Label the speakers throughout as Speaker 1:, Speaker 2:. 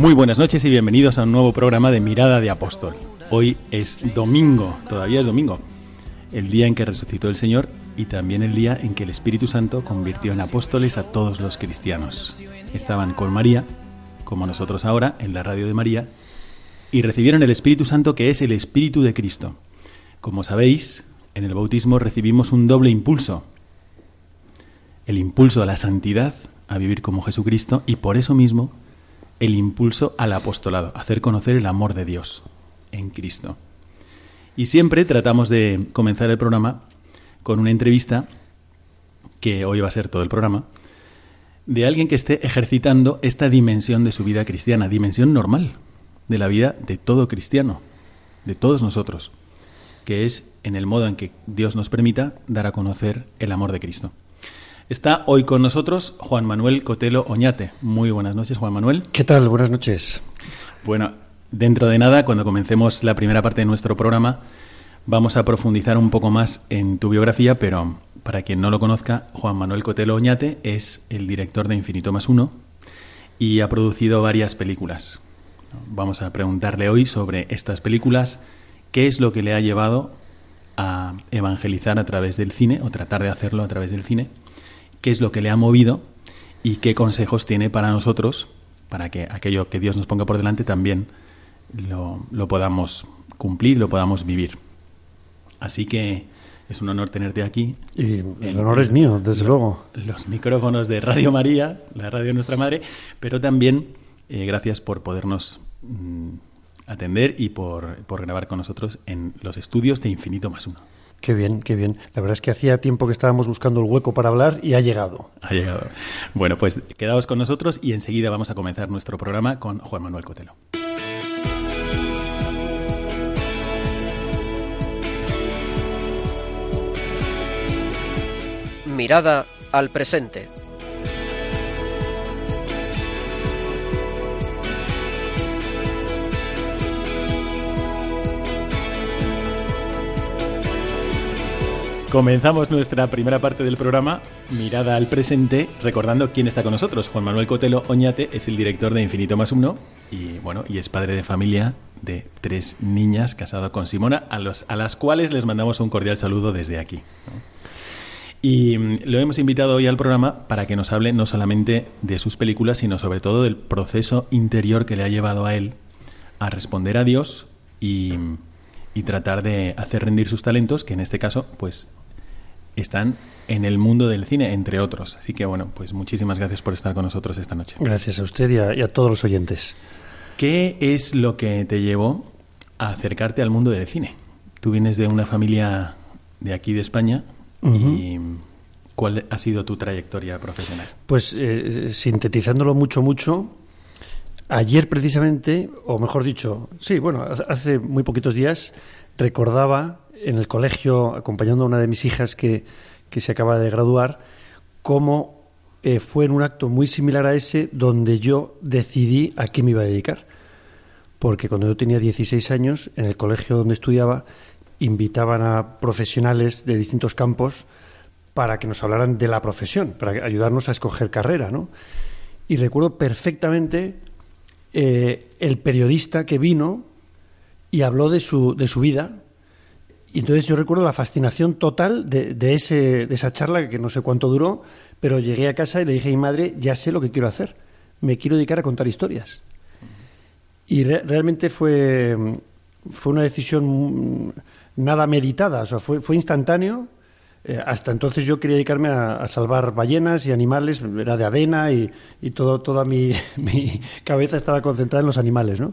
Speaker 1: Muy buenas noches y bienvenidos a un nuevo programa de Mirada de Apóstol. Hoy es domingo, todavía es domingo, el día en que resucitó el Señor y también el día en que el Espíritu Santo convirtió en apóstoles a todos los cristianos. Estaban con María, como nosotros ahora, en la radio de María, y recibieron el Espíritu Santo que es el Espíritu de Cristo. Como sabéis, en el bautismo recibimos un doble impulso. El impulso a la santidad, a vivir como Jesucristo, y por eso mismo el impulso al apostolado, hacer conocer el amor de Dios en Cristo. Y siempre tratamos de comenzar el programa con una entrevista, que hoy va a ser todo el programa, de alguien que esté ejercitando esta dimensión de su vida cristiana, dimensión normal de la vida de todo cristiano, de todos nosotros, que es en el modo en que Dios nos permita dar a conocer el amor de Cristo. Está hoy con nosotros Juan Manuel Cotelo Oñate. Muy buenas noches, Juan Manuel.
Speaker 2: ¿Qué tal? Buenas noches.
Speaker 1: Bueno, dentro de nada, cuando comencemos la primera parte de nuestro programa, vamos a profundizar un poco más en tu biografía, pero para quien no lo conozca, Juan Manuel Cotelo Oñate es el director de Infinito más Uno y ha producido varias películas. Vamos a preguntarle hoy sobre estas películas, qué es lo que le ha llevado a evangelizar a través del cine o tratar de hacerlo a través del cine, qué es lo que le ha movido y qué consejos tiene para nosotros para que aquello que Dios nos ponga por delante también lo, lo podamos cumplir, lo podamos vivir. Así que es un honor tenerte aquí.
Speaker 2: Y el honor es mío, desde luego.
Speaker 1: Los micrófonos de Radio María, la radio de nuestra madre, pero también eh, gracias por podernos mm, atender y por, por grabar con nosotros en los estudios de Infinito más Uno.
Speaker 2: Qué bien, qué bien. La verdad es que hacía tiempo que estábamos buscando el hueco para hablar y ha llegado.
Speaker 1: Ha llegado. Bueno, pues quedaos con nosotros y enseguida vamos a comenzar nuestro programa con Juan Manuel Cotelo.
Speaker 3: Mirada al presente.
Speaker 1: Comenzamos nuestra primera parte del programa, Mirada al presente, recordando quién está con nosotros. Juan Manuel Cotelo Oñate es el director de Infinito más Uno y, bueno, y es padre de familia de tres niñas, casado con Simona, a, los, a las cuales les mandamos un cordial saludo desde aquí. Y mm, lo hemos invitado hoy al programa para que nos hable no solamente de sus películas, sino sobre todo del proceso interior que le ha llevado a él a responder a Dios y, y tratar de hacer rendir sus talentos, que en este caso, pues están en el mundo del cine, entre otros. Así que bueno, pues muchísimas gracias por estar con nosotros esta noche.
Speaker 2: Gracias a usted y a, y a todos los oyentes.
Speaker 1: ¿Qué es lo que te llevó a acercarte al mundo del cine? Tú vienes de una familia de aquí de España y ¿cuál ha sido tu trayectoria profesional?
Speaker 2: Pues eh, sintetizándolo mucho, mucho, ayer precisamente, o mejor dicho, sí, bueno, hace muy poquitos días recordaba en el colegio, acompañando a una de mis hijas que, que se acaba de graduar, cómo eh, fue en un acto muy similar a ese donde yo decidí a qué me iba a dedicar. Porque cuando yo tenía 16 años, en el colegio donde estudiaba, invitaban a profesionales de distintos campos para que nos hablaran de la profesión, para ayudarnos a escoger carrera, ¿no? Y recuerdo perfectamente eh, el periodista que vino y habló de su, de su vida. Y entonces yo recuerdo la fascinación total de, de, ese, de esa charla, que no sé cuánto duró, Pero llegué a casa y le dije a mi madre, ya sé lo que quiero hacer, me quiero dedicar a contar historias. Y re- realmente fue, fue una decisión nada meditada, o sea, fue, fue instantáneo. Eh, hasta entonces yo quería dedicarme a, a salvar ballenas y animales, era de avena y, y todo, toda mi, mi cabeza estaba concentrada en los animales, ¿no?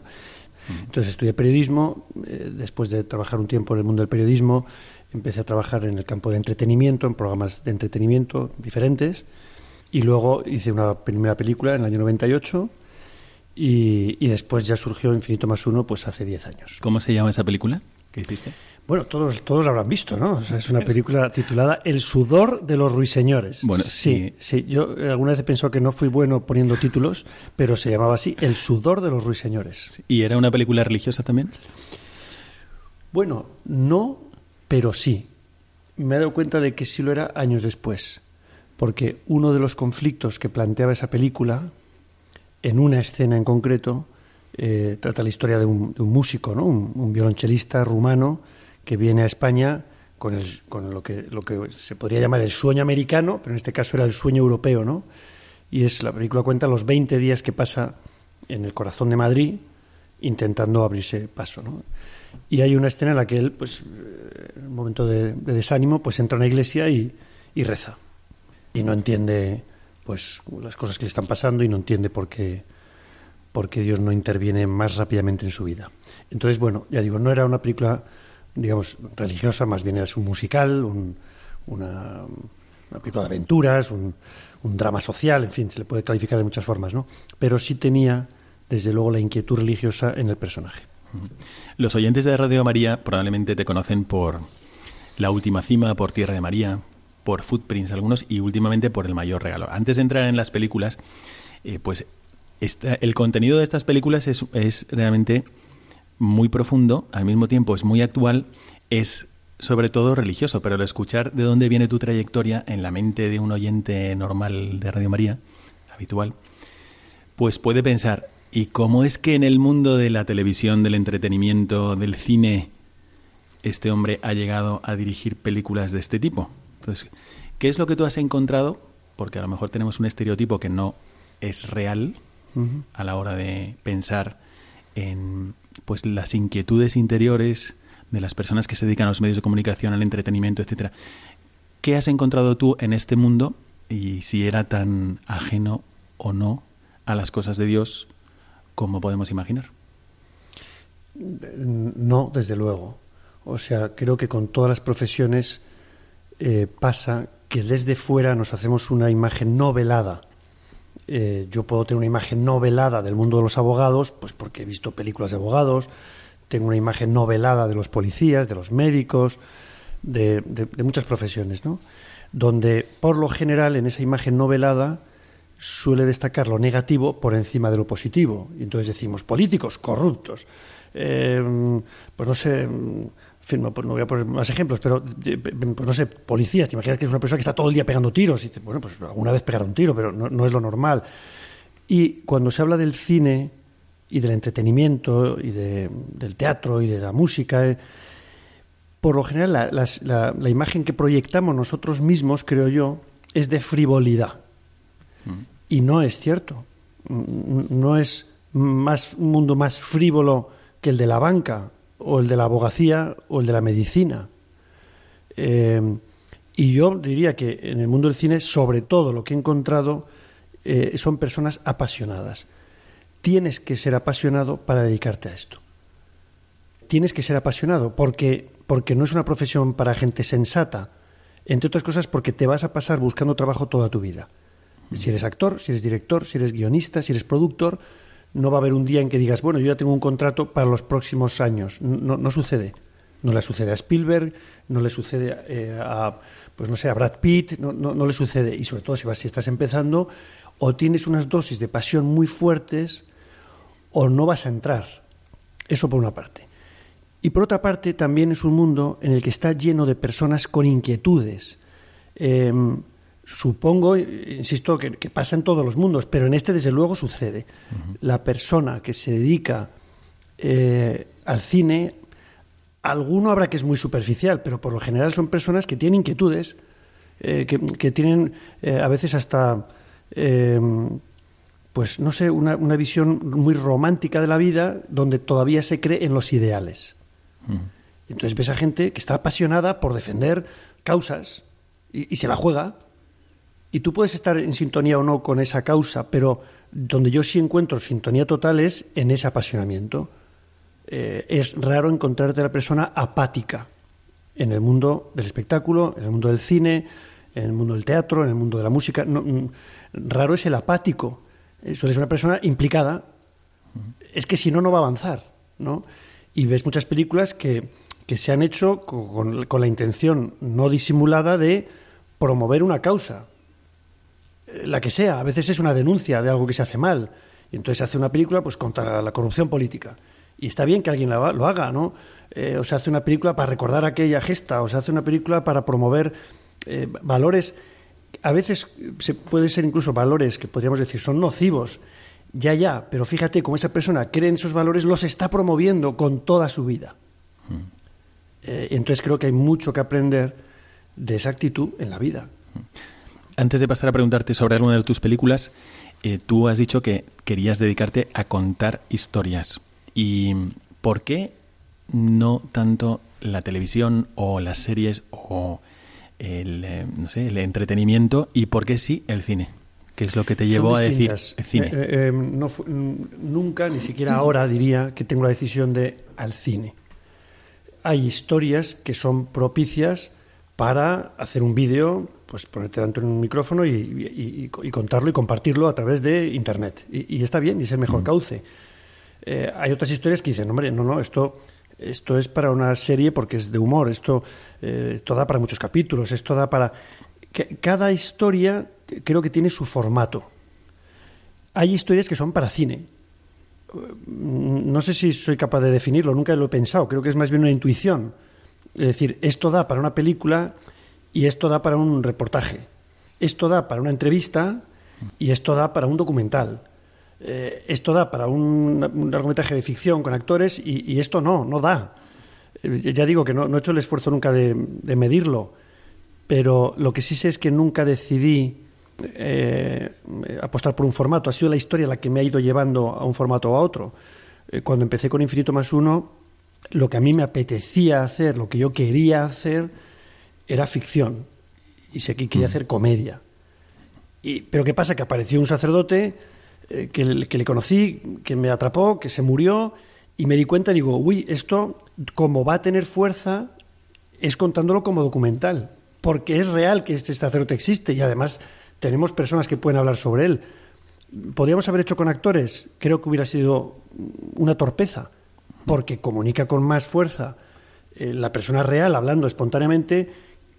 Speaker 2: Entonces estudié periodismo, eh, después de trabajar un tiempo en el mundo del periodismo, empecé a trabajar en el campo de entretenimiento, en programas de entretenimiento diferentes, y luego hice una primera película en el año 98, y, y después ya surgió Infinito más uno, pues hace 10 años.
Speaker 1: ¿Cómo se llama esa película que hiciste?
Speaker 2: Bueno, todos, todos la habrán visto, ¿no? O sea, es una película titulada El sudor de los ruiseñores.
Speaker 1: Bueno,
Speaker 2: sí, sí. Yo alguna vez he pensado que no fui bueno poniendo títulos, pero se llamaba así, El sudor de los ruiseñores.
Speaker 1: ¿Y era una película religiosa también?
Speaker 2: Bueno, no, pero sí. Me he dado cuenta de que sí lo era años después, porque uno de los conflictos que planteaba esa película, en una escena en concreto, eh, trata la historia de un, de un músico, ¿no? un, un violonchelista rumano que viene a España con, el, con lo, que, lo que se podría llamar el sueño americano, pero en este caso era el sueño europeo, ¿no? Y es la película cuenta los 20 días que pasa en el corazón de Madrid intentando abrirse paso, ¿no? Y hay una escena en la que él, pues, eh, en un momento de, de desánimo, pues entra a una iglesia y, y reza. Y no entiende, pues, las cosas que le están pasando y no entiende por qué, por qué Dios no interviene más rápidamente en su vida. Entonces, bueno, ya digo, no era una película, digamos, religiosa, más bien era un musical, un- una, una película de aventuras, un, un drama social, en fin, se le puede calificar de muchas formas, ¿no? Pero sí tenía, desde luego, la inquietud religiosa en el personaje.
Speaker 1: Los oyentes de Radio María probablemente te conocen por La Última Cima, por Tierra de María, por Footprints algunos y últimamente por El Mayor Regalo. Antes de entrar en las películas, eh, pues esta- el contenido de estas películas es, es realmente muy profundo, al mismo tiempo es muy actual, es sobre todo religioso, pero al escuchar de dónde viene tu trayectoria en la mente de un oyente normal de Radio María, habitual, pues puede pensar, ¿y cómo es que en el mundo de la televisión, del entretenimiento, del cine, este hombre ha llegado a dirigir películas de este tipo? Entonces, ¿qué es lo que tú has encontrado? Porque a lo mejor tenemos un estereotipo que no es real a la hora de pensar en pues las inquietudes interiores de las personas que se dedican a los medios de comunicación, al entretenimiento, etcétera. ¿Qué has encontrado tú en este mundo y si era tan ajeno o no a las cosas de Dios como podemos imaginar?
Speaker 2: No, desde luego. O sea, creo que con todas las profesiones eh, pasa que desde fuera nos hacemos una imagen no velada. Eh, yo puedo tener una imagen no velada del mundo de los abogados, pues porque he visto películas de abogados, tengo una imagen no velada de los policías, de los médicos, de, muchas profesiones, ¿no? Donde, por lo general, en esa imagen no velada suele destacar lo negativo por encima de lo positivo. Y entonces decimos, políticos corruptos, eh, pues no sé, no, pues no voy a poner más ejemplos, pero eh, pues no sé, policías, te imaginas que es una persona que está todo el día pegando tiros, y bueno, pues alguna vez pegará un tiro, pero no, no es lo normal. Y cuando se habla del cine y del entretenimiento y de- del teatro y de la música, eh, por lo general la, las- la- la imagen que proyectamos nosotros mismos, creo yo, es de frivolidad. Y no es cierto. Mm, No es más, un mundo más frívolo que el de la banca, o el de la abogacía, o el de la medicina. Eh, y yo diría que en el mundo del cine, sobre todo lo que he encontrado, eh, son personas apasionadas. Tienes que ser apasionado para dedicarte a esto. Tienes que ser apasionado porque, porque no es una profesión para gente sensata. Entre otras cosas porque te vas a pasar buscando trabajo toda tu vida. Si eres actor, si eres director, si eres guionista, si eres productor, no va a haber un día en que digas, bueno, yo ya tengo un contrato para los próximos años. No, no sucede. No le sucede a Spielberg, no le sucede eh, a, pues no sé, a Brad Pitt, no, no, no le sucede. Y sobre todo si, vas, si estás empezando, o tienes unas dosis de pasión muy fuertes, o no vas a entrar. Eso por una parte. Y por otra parte, también es un mundo en el que está lleno de personas con inquietudes. Eh, supongo, insisto, que, que, pasa en todos los mundos, pero en este desde luego sucede. Uh -huh. La persona que se dedica eh, al cine, alguno habrá que es muy superficial, pero por lo general son personas que tienen inquietudes, eh, que, que tienen eh, a veces hasta, pues no sé, una, una visión muy romántica de la vida donde todavía se cree en los ideales. Entonces ves a gente que está apasionada por defender causas y, y se la juega. Y tú puedes estar en sintonía o no con esa causa, pero donde yo sí encuentro sintonía total es en ese apasionamiento. Eh, es raro encontrarte a la persona apática en el mundo del espectáculo, en el mundo del cine, en el mundo del teatro, en el mundo de la música. Mm, raro es el apático. Eh, suele ser una persona implicada. Es que si no, no va a avanzar. ¿no? Y ves muchas películas que, que se han hecho con, la intención no disimulada de promover una causa, eh, la que sea. A veces es una denuncia de algo que se hace mal. Y entonces se hace una película pues contra la corrupción política. Y está bien que alguien lo haga, ¿no? Eh, o se hace una película para recordar aquella gesta, o se hace una película para promover eh, valores. A veces se puede ser incluso valores que podríamos decir son nocivos. Ya, ya, pero fíjate cómo esa persona cree en esos valores, los está promoviendo con toda su vida. Eh, entonces creo que hay mucho que aprender de esa actitud en la vida.
Speaker 1: Antes de pasar a preguntarte sobre alguna de tus películas, eh, tú has dicho que querías dedicarte a contar historias. ¿Y por qué no tanto la televisión o las series o el, eh, no sé, el entretenimiento y por qué sí el cine? ¿Qué es lo que te llevó a decir cine?
Speaker 2: Eh, eh, eh, no nunca, ni siquiera ahora diría que tengo la decisión de al cine. Hay historias que son propicias para hacer un vídeo, pues ponerte delante de un micrófono y, y- y- y contarlo y compartirlo a través de Internet. Y, y está bien, y es el mejor cauce. Eh, hay otras historias que dicen, hombre, no, no, esto, esto es para una serie porque es de humor, esto, eh, esto da para muchos capítulos, esto da para... que- Cada historia eh, creo que tiene su formato. Hay historias que son para cine. Mm, No sé si soy capaz de definirlo, nunca lo he pensado, creo que es más bien una intuición. Es decir, esto da para una película y esto da para un reportaje. Esto da para una entrevista y esto da para un documental. Eh, esto da para un, un largometraje de ficción con actores y, esto no, no da. Eh, ya digo que no, he hecho el esfuerzo nunca de, medirlo, pero lo que sí sé es que nunca decidí eh, apostar por un formato. Ha sido la historia la que me ha ido llevando a un formato o a otro. Cuando empecé con Infinito más uno, lo que a mí me apetecía hacer, lo que yo quería hacer, era ficción. Y sé que quería hacer comedia. Y, pero ¿qué pasa? Que apareció un sacerdote eh, que, que le conocí, que me atrapó, que se murió, y me di cuenta y digo, uy, esto, como va a tener fuerza, es contándolo como documental. Porque es real que este sacerdote existe y además tenemos personas que pueden hablar sobre él. ¿Podríamos haber hecho con actores? Creo que hubiera sido una torpeza, porque comunica con más fuerza eh, la persona real hablando espontáneamente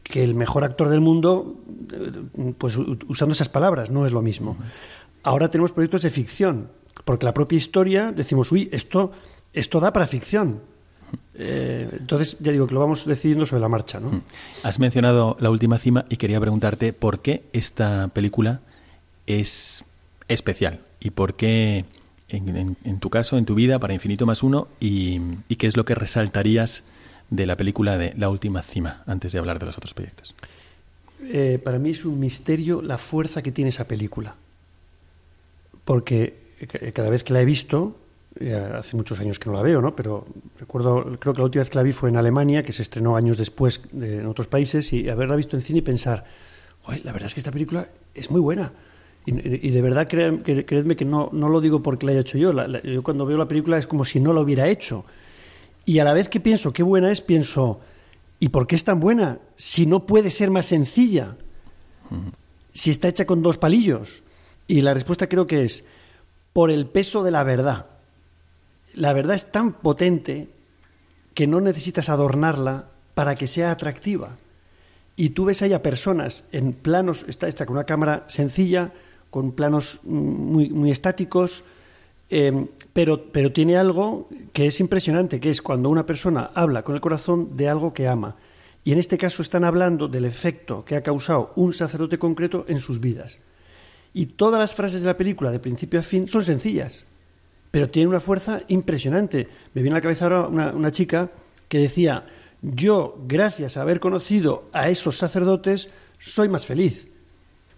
Speaker 2: que el mejor actor del mundo, eh, pues usando esas palabras, no es lo mismo. Ahora tenemos proyectos de ficción, porque la propia historia decimos, uy, esto, esto da para ficción. Eh, entonces, ya digo que lo vamos decidiendo sobre la marcha, ¿no?
Speaker 1: Has mencionado la última cima y quería preguntarte por qué esta película es especial y por qué, en, en- tu caso, en tu vida, para Infinito más uno, y, qué es lo que resaltarías de la película de La última cima, antes de hablar de los otros proyectos.
Speaker 2: Eh, para mí es un misterio la fuerza que tiene esa película. Porque ca- cada vez que la he visto, eh, hace muchos años que no la veo, ¿no? Pero recuerdo, creo que la última vez que la vi fue en Alemania, que se estrenó años después de- en otros países, y haberla visto en cine y pensar, "Uy, la verdad es que esta película es muy buena. Y, y de verdad, cre- cre- creedme que no, no lo digo porque la haya hecho yo. La- la- yo cuando veo la película es como si no la hubiera hecho. Y a la vez que pienso qué buena es, pienso, ¿y por qué es tan buena? Si no puede ser más sencilla, si está hecha con dos palillos. Y la respuesta creo que es por el peso de la verdad. La verdad es tan potente que no necesitas adornarla para que sea atractiva. Y tú ves ahí a personas en planos, está esta con una cámara sencilla, con planos mm, muy, muy estáticos, eh, pero, pero tiene algo que es impresionante, que es cuando una persona habla con el corazón de algo que ama. Y en este caso están hablando del efecto que ha causado un sacerdote concreto en sus vidas. Y todas las frases de la película, de principio a fin, son sencillas, pero tienen una fuerza impresionante. Me viene a la cabeza ahora una, una chica que decía, yo, gracias a haber conocido a esos sacerdotes, soy más feliz.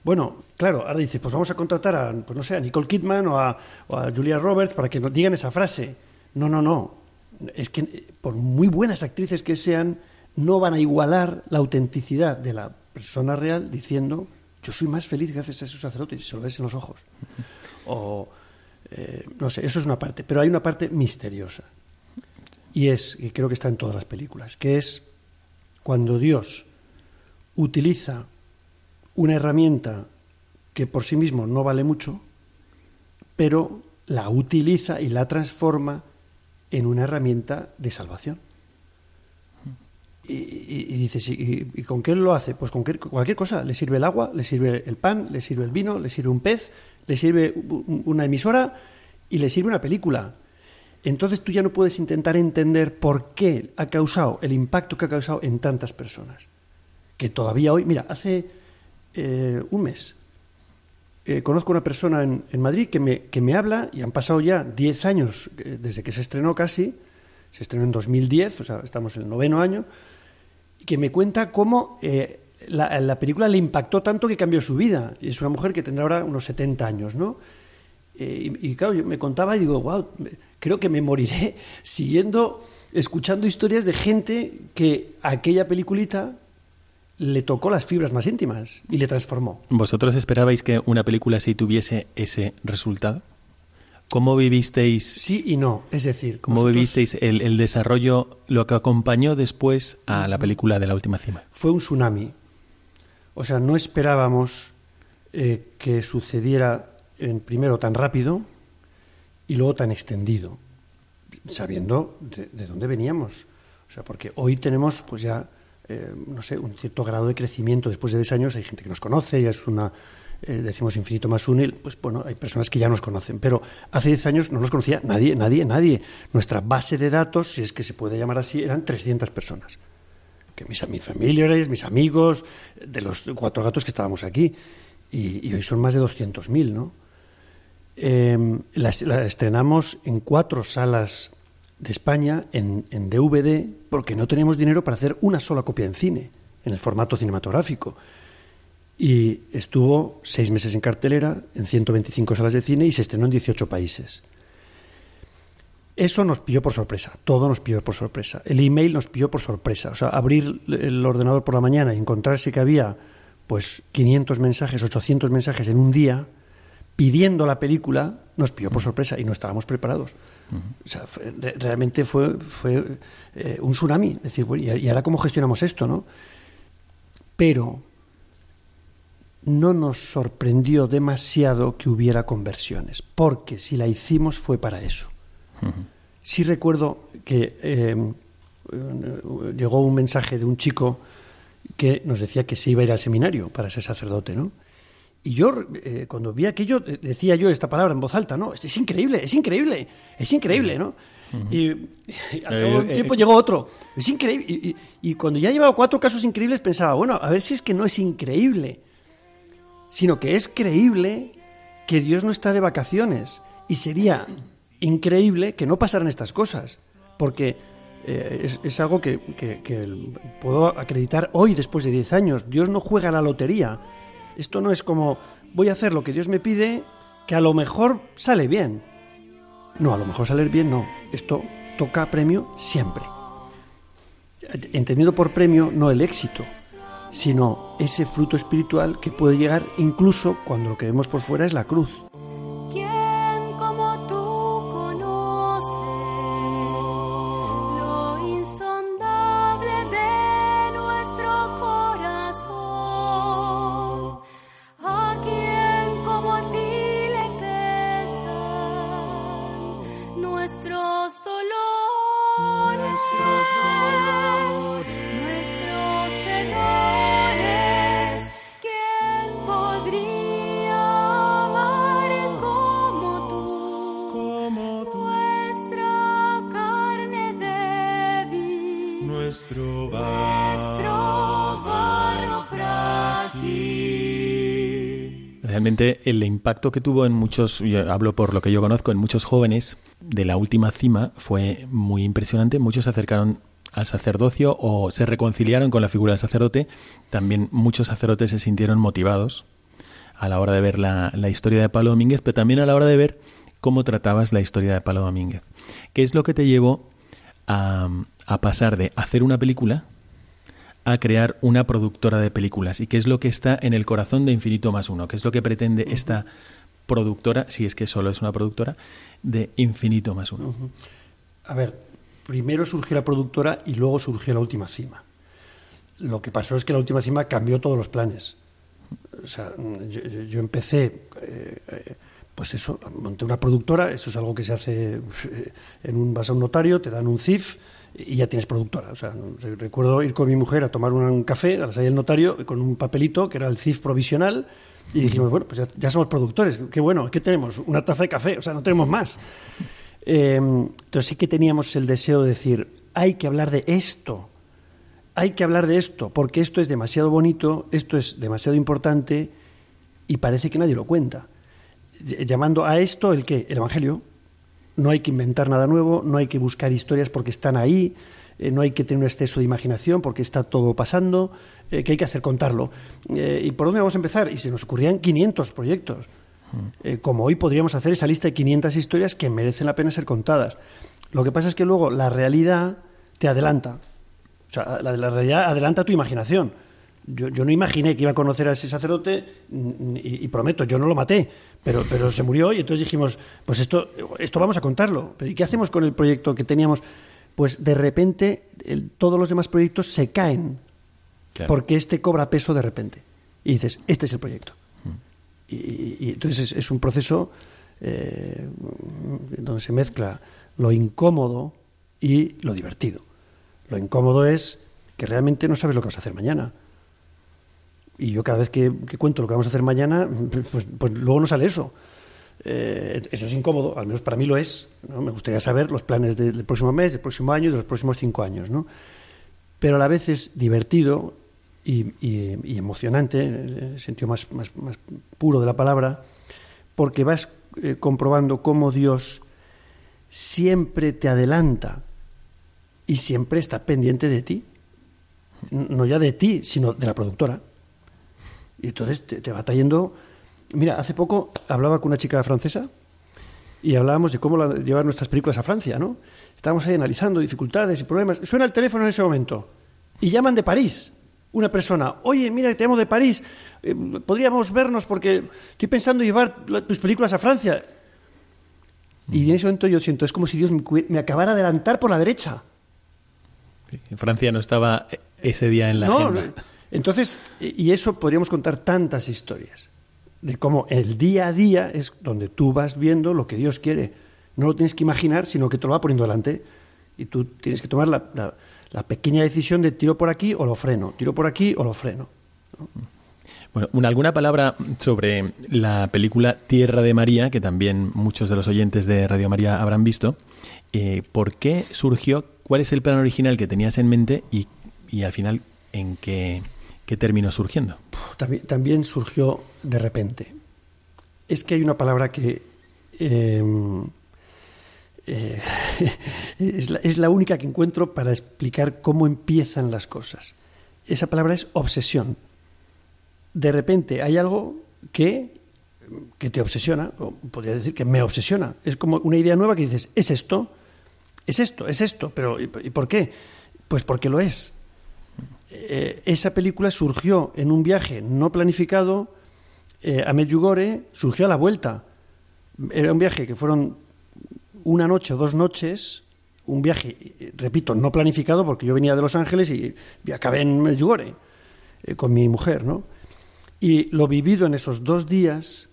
Speaker 2: Bueno, claro, ahora dice, pues vamos a contratar a, pues no sé, a Nicole Kidman o a, o a Julia Roberts para que nos digan esa frase. No, no, no. Es que eh, por muy buenas actrices que sean, no van a igualar la autenticidad de la persona real diciendo, yo soy más feliz gracias a esos sacerdotes, y se lo ves en los ojos. O, eh, no sé, eso es una parte. Pero hay una parte misteriosa. Y es, y creo que está en todas las películas, que es cuando Dios utiliza una herramienta que por sí mismo no vale mucho, pero la utiliza y la transforma en una herramienta de salvación. Y, y- y dices, ¿y, con qué lo hace? Pues con qué- cualquier cosa. Le sirve el agua, le sirve el pan, le sirve el vino, le sirve un pez, le sirve una emisora y le sirve una película. Entonces tú ya no puedes intentar entender por qué ha causado el impacto que ha causado en tantas personas. Que todavía hoy, mira, hace eh, un mes eh, conozco una persona en, Madrid que me, que me habla, y han pasado ya 10 años eh, desde que se estrenó casi, se estrenó en 2010, o sea, estamos en el noveno año, y que me cuenta cómo eh, la, la película le impactó tanto que cambió su vida. Y es una mujer que tendrá ahora unos 70 años, ¿no? Y, y claro, yo me contaba y digo, wow, creo que me moriré siguiendo, escuchando historias de gente que aquella peliculita le tocó las fibras más íntimas y le transformó.
Speaker 1: ¿Vosotros esperabais que una película así tuviese ese resultado? ¿Cómo vivisteis,
Speaker 2: Sí y no, es decir,
Speaker 1: cómo
Speaker 2: nosotros-
Speaker 1: vivisteis el, el desarrollo, lo que acompañó después a la película de la última cima?
Speaker 2: fue un tsunami. O sea, no esperábamos eh, que sucediera en primero tan rápido y luego tan extendido, sabiendo de, de dónde veníamos. O sea, porque hoy tenemos, pues ya, eh, no sé, un cierto grado de crecimiento. Después de 10 años hay gente que nos conoce, ya es una, eh, decimos infinito más útil, pues bueno, hay personas que ya nos conocen. Pero hace 10 años no nos conocía nadie, nadie, nadie. Nuestra base de datos, si es que se puede llamar así, eran 300 personas que mis, familiares, mis amigos, de los cuatro gatos que estábamos aquí. Y, hoy son más de 200.000, ¿no? La, la estrenamos en cuatro salas de España, en, en DVD, porque no teníamos dinero para hacer una sola copia en cine, en el formato cinematográfico. Y estuvo seis meses en cartelera, en 125 salas de cine y se estrenó en 18 países. Eso nos pilló por sorpresa, todo nos pilló por sorpresa. El email nos pilló por sorpresa. O sea, abrir el ordenador por la mañana y encontrarse que había pues 500 mensajes, 800 mensajes en un día pidiendo la película, nos pilló por sorpresa y no estábamos preparados. O sea, fue- re- realmente fue, fue eh, un tsunami. Es decir, bueno, ¿y ahora cómo gestionamos esto, no? Pero no nos sorprendió demasiado que hubiera conversiones, porque si la hicimos fue para eso. Sí recuerdo que eh, eh, llegó un mensaje de un chico que nos decía que se iba a ir al seminario para ser sacerdote, ¿no? Y yo, eh, cuando vi aquello, eh, decía yo esta palabra en voz alta, ¿no? Es increíble, es increíble, es increíble, ¿no? Y, y al cabo de un
Speaker 1: Eh, eh,
Speaker 2: tiempo llegó otro, es increíble. Y, y- y cuando ya llevaba cuatro casos increíbles pensaba, bueno, a ver si es que no es increíble, sino que es creíble que Dios no está de vacaciones. Y sería increíble que no pasaran estas cosas, porque eh, es, es algo que, que- que puedo acreditar hoy, después de 10 años. Dios no juega la lotería. Esto no es como, voy a hacer lo que Dios me pide, que a lo mejor sale bien. No, a lo mejor salir bien no. Esto toca premio siempre. Entendido por premio no el éxito, sino ese fruto espiritual que puede llegar incluso cuando lo que vemos por fuera es la cruz.
Speaker 1: Realmente el impacto que tuvo en muchos, hablo por lo que yo conozco, en muchos jóvenes de la última cima fue muy impresionante. Muchos se acercaron al sacerdocio o se reconciliaron con la figura del sacerdote, también muchos sacerdotes se sintieron motivados a la hora de ver la, la historia de Pablo Domínguez, pero también a la hora de ver cómo tratabas la historia de Pablo Domínguez. ¿Qué es lo que te llevó a, a pasar de hacer una película a crear una productora de películas y qué es lo que está en el corazón de Infinito más uno, qué es lo que pretende esta productora, si es que solo es una productora, de Infinito más uno.
Speaker 2: A ver, primero surgió la productora y luego surgió la última cima. Lo que pasó es que la última cima cambió todos los planes. O sea, yo, empecé, eh, eh, pues eso, monté una productora, eso es algo que se hace eh, en un, vas a un notario, te dan un CIF y ya tienes productora. O sea, re- recuerdo ir con mi mujer a tomar un, café a la salida del notario con un papelito que era el CIF provisional y dijimos, bueno, pues ya, ya somos productores, qué bueno, ¿qué tenemos? Una taza de café, o sea, no tenemos más. Eh, entonces sí que teníamos el deseo de decir, hay que hablar de esto, hay que hablar de esto, porque esto es demasiado bonito, esto es demasiado importante y parece que nadie lo cuenta. Ll- Llamando a esto el qué? El Evangelio. No hay que inventar nada nuevo, no hay que buscar historias porque están ahí, eh, no hay que tener un exceso de imaginación porque está todo pasando, eh, que hay que hacer contarlo. Eh, ¿Y por dónde vamos a empezar? Y se nos ocurrían 500 proyectos. Eh, como hoy podríamos hacer esa lista de 500 historias que merecen la pena ser contadas. Lo que pasa es que luego la realidad te adelanta. O sea, la, la realidad adelanta tu imaginación. Yo, yo no imaginé que iba a conocer a ese sacerdote mm, y, y prometo, yo no lo maté, pero, pero se murió y entonces dijimos, pues esto, esto vamos a contarlo. Pero ¿y qué hacemos con el proyecto que teníamos? Pues de repente el- todos los demás proyectos se caen
Speaker 1: Claro.
Speaker 2: porque este cobra peso de repente. Y dices, este es el proyecto. Y, y- y entonces es, es un proceso eh, donde se mezcla lo incómodo y lo divertido. Lo incómodo es que realmente no sabes lo que vas a hacer mañana. Y yo cada vez que, cuento lo que vamos a hacer mañana, pues, pues luego no sale eso. Eh, eso es incómodo, al menos para mí lo es. ¿no? Me gustaría saber los planes del, próximo mes, del próximo año de los próximos cinco años. ¿no? Pero a la vez es divertido y, emocionante, en el sentido más, más- puro de la palabra, porque vas eh, comprobando cómo Dios siempre te adelanta y siempre está pendiente de ti. No ya de ti, sino de la productora. Y entonces te, te va trayendo... Mira, hace poco hablaba con una chica francesa y hablábamos de cómo la- llevar nuestras películas a Francia, ¿no? Estábamos ahí analizando dificultades y problemas. Suena el teléfono en ese momento y llaman de París. Una persona, oye, mira, te llamo de París, eh, podríamos vernos porque estoy pensando llevar la- tus películas a Francia. Y en ese momento yo siento, es como si Dios me, acabara de adelantar por la derecha.
Speaker 1: En Francia no estaba ese día en la
Speaker 2: No,
Speaker 1: agenda.
Speaker 2: Entonces, y eso podríamos contar tantas historias de cómo el día a día es donde tú vas viendo lo que Dios quiere. No lo tienes que imaginar, sino que te lo va poniendo delante. Y tú tienes que tomar la, pequeña decisión de tiro por aquí o lo freno, tiro por aquí o lo freno.
Speaker 1: Bueno, una, alguna palabra sobre la película Tierra de María, que también muchos de los oyentes de Radio María habrán visto. Eh, ¿Por qué surgió? ¿Cuál es el plan original que tenías en mente y al final en qué, qué terminó surgiendo?
Speaker 2: También, surgió de repente. Es que hay una palabra que eh, eh, es, la, es la única que encuentro para explicar cómo empiezan las cosas. Esa palabra es obsesión. De repente hay algo que, que te obsesiona, o podría decir que me obsesiona. Es como una idea nueva que dices, es esto, es esto, es esto, pero ¿y y por qué? Pues porque lo es. Eh, esa película surgió en un viaje no planificado eh, a Medjugorje, surgió a la vuelta. Era un viaje que fueron una noche o dos noches, un viaje, eh, repito, no planificado porque yo venía de Los Ángeles y, acabé en Medjugorje con mi mujer, ¿no? Y lo vivido en esos dos días,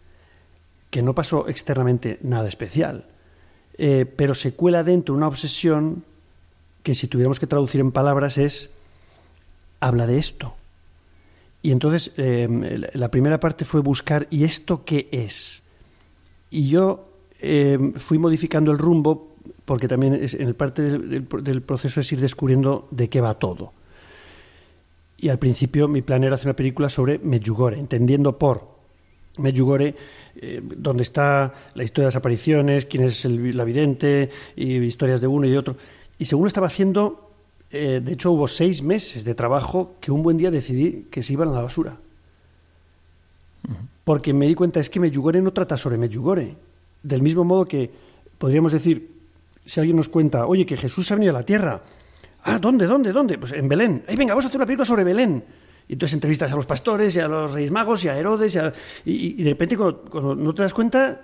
Speaker 2: que no pasó externamente nada especial, pero se cuela dentro una obsesión que si tuviéramos que traducir en palabras es habla de esto. Y entonces eh, la primera parte fue buscar, ¿y esto qué es? Y yo eh, fui modificando el rumbo, porque también es, en el parte del, proceso es ir descubriendo de qué va todo. Y al principio mi plan era hacer una película sobre Medjugorje, entendiendo por Medjugorje, eh, donde está la historia de las apariciones, quién es el, la vidente, y historias de uno y de otro. Y según estaba haciendo, Eh, de hecho, hubo seis meses de trabajo que un buen día decidí que se iban a la basura. Porque me di cuenta, es que Medjugorje no trata sobre Medjugorje. Del mismo modo que podríamos decir, si alguien nos cuenta, oye, que Jesús ha venido a la tierra. Ah, ¿dónde, dónde, dónde? Pues en Belén. Ay, venga, vamos a hacer una película sobre Belén. Y entonces entrevistas a los pastores y a los reyes magos y a Herodes y, a- y- y de repente cuando, cuando no te das cuenta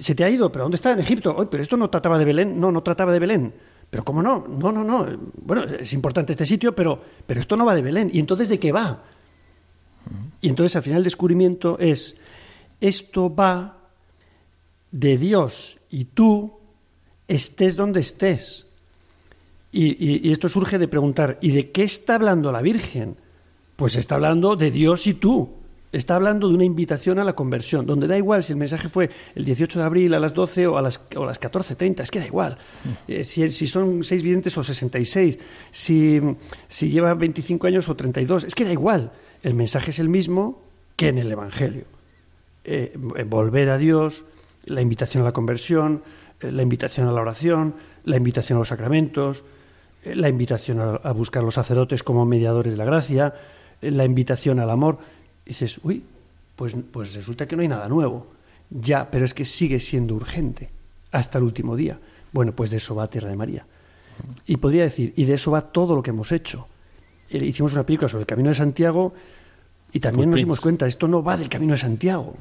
Speaker 2: se te ha ido, pero ¿dónde está en Egipto? Oye, pero esto no trataba de Belén, no, no trataba de Belén. Pero ¿cómo no? No, no, no. Bueno, es importante este sitio, pero, pero esto no va de Belén. ¿Y entonces de qué va? Y entonces al final el descubrimiento es, esto va de Dios y tú estés donde estés. Y, y- y esto surge de preguntar, ¿y de qué está hablando la Virgen? Pues está hablando de Dios y tú. Está hablando de una invitación a la conversión, donde da igual si el mensaje fue el 18 de abril a las 12 o a las, o a las 14.30, es que da igual. Eh, si, si son seis videntes o 66, si, si lleva 25 años o 32, es que da igual. El mensaje es el mismo que en el Evangelio. Eh, eh, volver a Dios, la invitación a la conversión, eh, la invitación a la oración, la invitación a los sacramentos, eh, la invitación a, a buscar a los sacerdotes como mediadores de la gracia, la invitación al amor. Y dices, uy, pues, pues resulta que no hay nada nuevo. Ya, pero es que sigue siendo urgente hasta el último día. Bueno, pues de eso va Tierra de María. Y podría decir, y de eso va todo lo que hemos hecho. Eh, Hicimos una película sobre el Camino de Santiago y también nos dimos cuenta, esto no va del Camino de Santiago.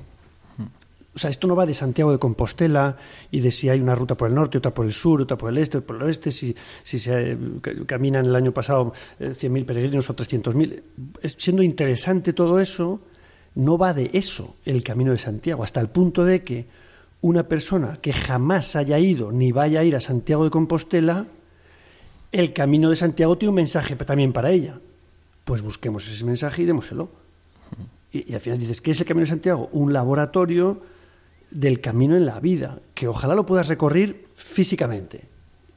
Speaker 2: O sea, esto no va de Santiago de Compostela y de si hay una ruta por el norte, otra por el sur, otra por el este, por el oeste, si, si se eh, ca- caminan el año pasado eh, 100.000 peregrinos o 300.000. Es- Siendo interesante todo eso, no va de eso el Camino de Santiago, hasta el punto de que una persona que jamás haya ido ni vaya a ir a Santiago de Compostela, el Camino de Santiago tiene un mensaje también para ella. Pues busquemos ese mensaje y démoselo. Y, y al final dices, ¿qué es el Camino de Santiago? Un laboratorio del camino en la vida, que ojalá lo puedas recorrer físicamente.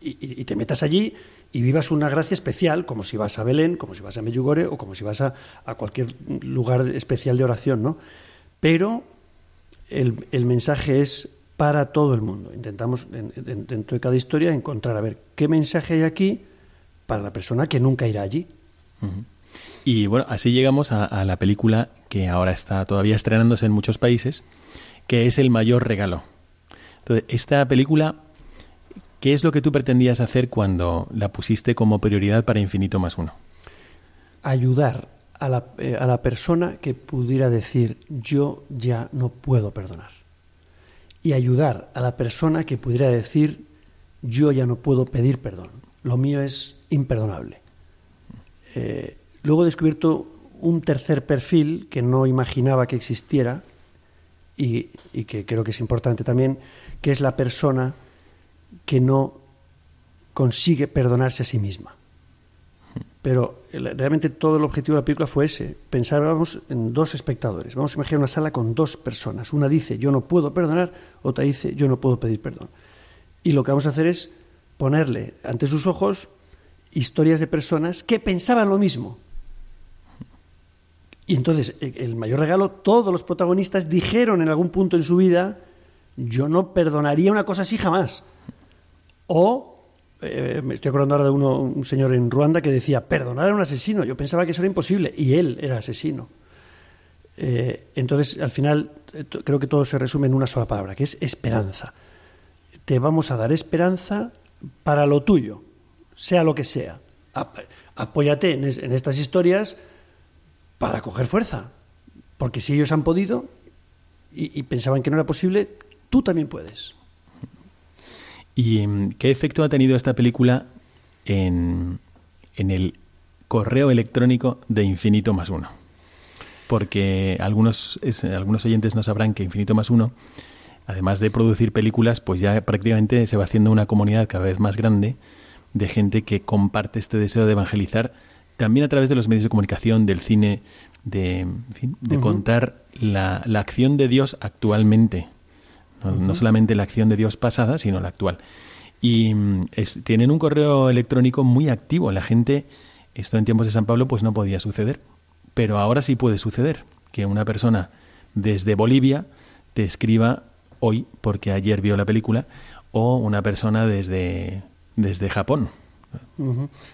Speaker 2: Y, te metas allí y vivas una gracia especial, como si vas a Belén, como si vas a Medjugorje o como si vas a, a cualquier lugar especial de oración, ¿no? Pero el, el mensaje es para todo el mundo. Intentamos, en- en- dentro de cada historia, encontrar, a ver, qué mensaje hay aquí para la persona que nunca irá allí.
Speaker 1: Y bueno, así llegamos a, a la película que ahora está todavía estrenándose en muchos países, que es El mayor regalo. Entonces, esta película, ¿qué es lo que tú pretendías hacer cuando la pusiste como prioridad para Infinito más uno?
Speaker 2: ayudar a la, eh, a la persona que pudiera decir yo ya no puedo perdonar. Y ayudar a la persona que pudiera decir yo ya no puedo pedir perdón. Lo mío es imperdonable. Eh, luego he descubierto un tercer perfil que no imaginaba que existiera y, que creo que es importante también, que es la persona que no consigue perdonarse a sí misma. Pero el- realmente todo el objetivo de la película fue ese. Pensábamos en dos espectadores. Vamos a imaginar una sala con dos personas. Una dice, yo no puedo perdonar, otra dice, yo no puedo pedir perdón. Y lo que vamos a hacer es ponerle ante sus ojos historias de personas que pensaban lo mismo. Y entonces, el el mayor regalo, todos los protagonistas dijeron en algún punto en su vida, yo no perdonaría una cosa así jamás. O, eh, me estoy acordando ahora de uno, un señor en Ruanda que decía, perdonar a un asesino. Yo pensaba que eso era imposible y él era asesino. Eh, entonces, al final, eh, creo que todo se resume en una sola palabra, que es esperanza. Te vamos a dar esperanza para lo tuyo, sea lo que sea. Ap- apóyate en estas historias para coger fuerza. Porque si ellos han podido y, pensaban que no era posible, tú también puedes.
Speaker 1: ¿Y mm, qué efecto ha tenido esta película en, en el correo electrónico de Infinito más uno? Porque algunos, algunos oyentes no sabrán que Infinito más uno, además de producir películas, pues ya prácticamente se va haciendo una comunidad cada vez más grande de gente que comparte este deseo de evangelizar, también a través de los medios de comunicación, del cine, de, en fin, de contar la, la acción de Dios actualmente. No, no solamente la acción de Dios pasada, sino la actual. Y mm, es- tienen un correo electrónico muy activo. La gente, esto en tiempos de San Pablo, pues no podía suceder. Pero ahora sí puede suceder que una persona desde Bolivia te escriba hoy, porque ayer vio la película, o una persona desde, desde Japón.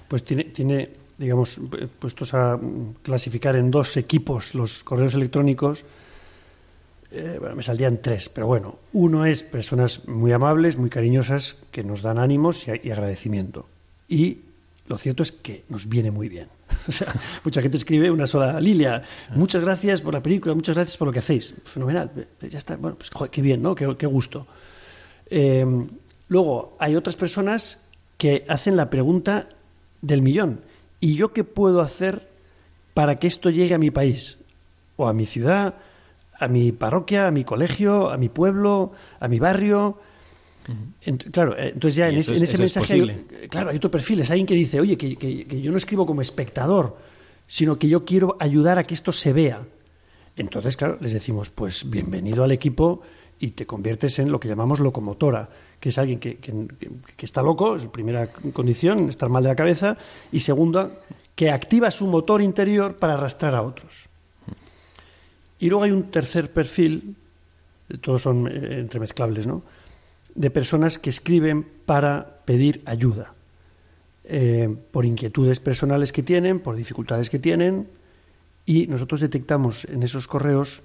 Speaker 2: Pues tiene, tiene, digamos, eh, puestos a mm, clasificar en dos equipos los correos electrónicos, eh, bueno, me saldrían tres, pero bueno, uno es personas muy amables, muy cariñosas, que nos dan ánimos y, y agradecimiento. Y lo cierto es que nos viene muy bien. O sea, mucha gente escribe una sola Lilia, muchas gracias por la película, muchas gracias por lo que hacéis. Fenomenal, eh, ya está, bueno, pues joder, qué bien, ¿no? Qué, qué gusto. Eh, luego, hay otras personas que hacen la pregunta del millón. ¿Y yo qué puedo hacer para que esto llegue a mi país? O a mi ciudad, a mi parroquia, a mi colegio, a mi pueblo, a mi barrio. Claro, eh, entonces ya en ese,
Speaker 1: es-
Speaker 2: en ese
Speaker 1: eso es
Speaker 2: mensaje, hay, eh, claro, hay otro perfil, es alguien que dice, oye, que, que- que yo no escribo como espectador, sino que yo quiero ayudar a que esto se vea. Entonces, claro, les decimos, pues bienvenido al equipo y te conviertes en lo que llamamos locomotora, que es alguien que, que- que- que está loco, es primera condición, estar mal de la cabeza, y segunda, que activa su motor interior para arrastrar a otros. Y luego hay un tercer perfil, todos son eh, entremezclables, ¿no? De personas que escriben para pedir ayuda, eh, por inquietudes personales que tienen, por dificultades que tienen, y nosotros detectamos en esos correos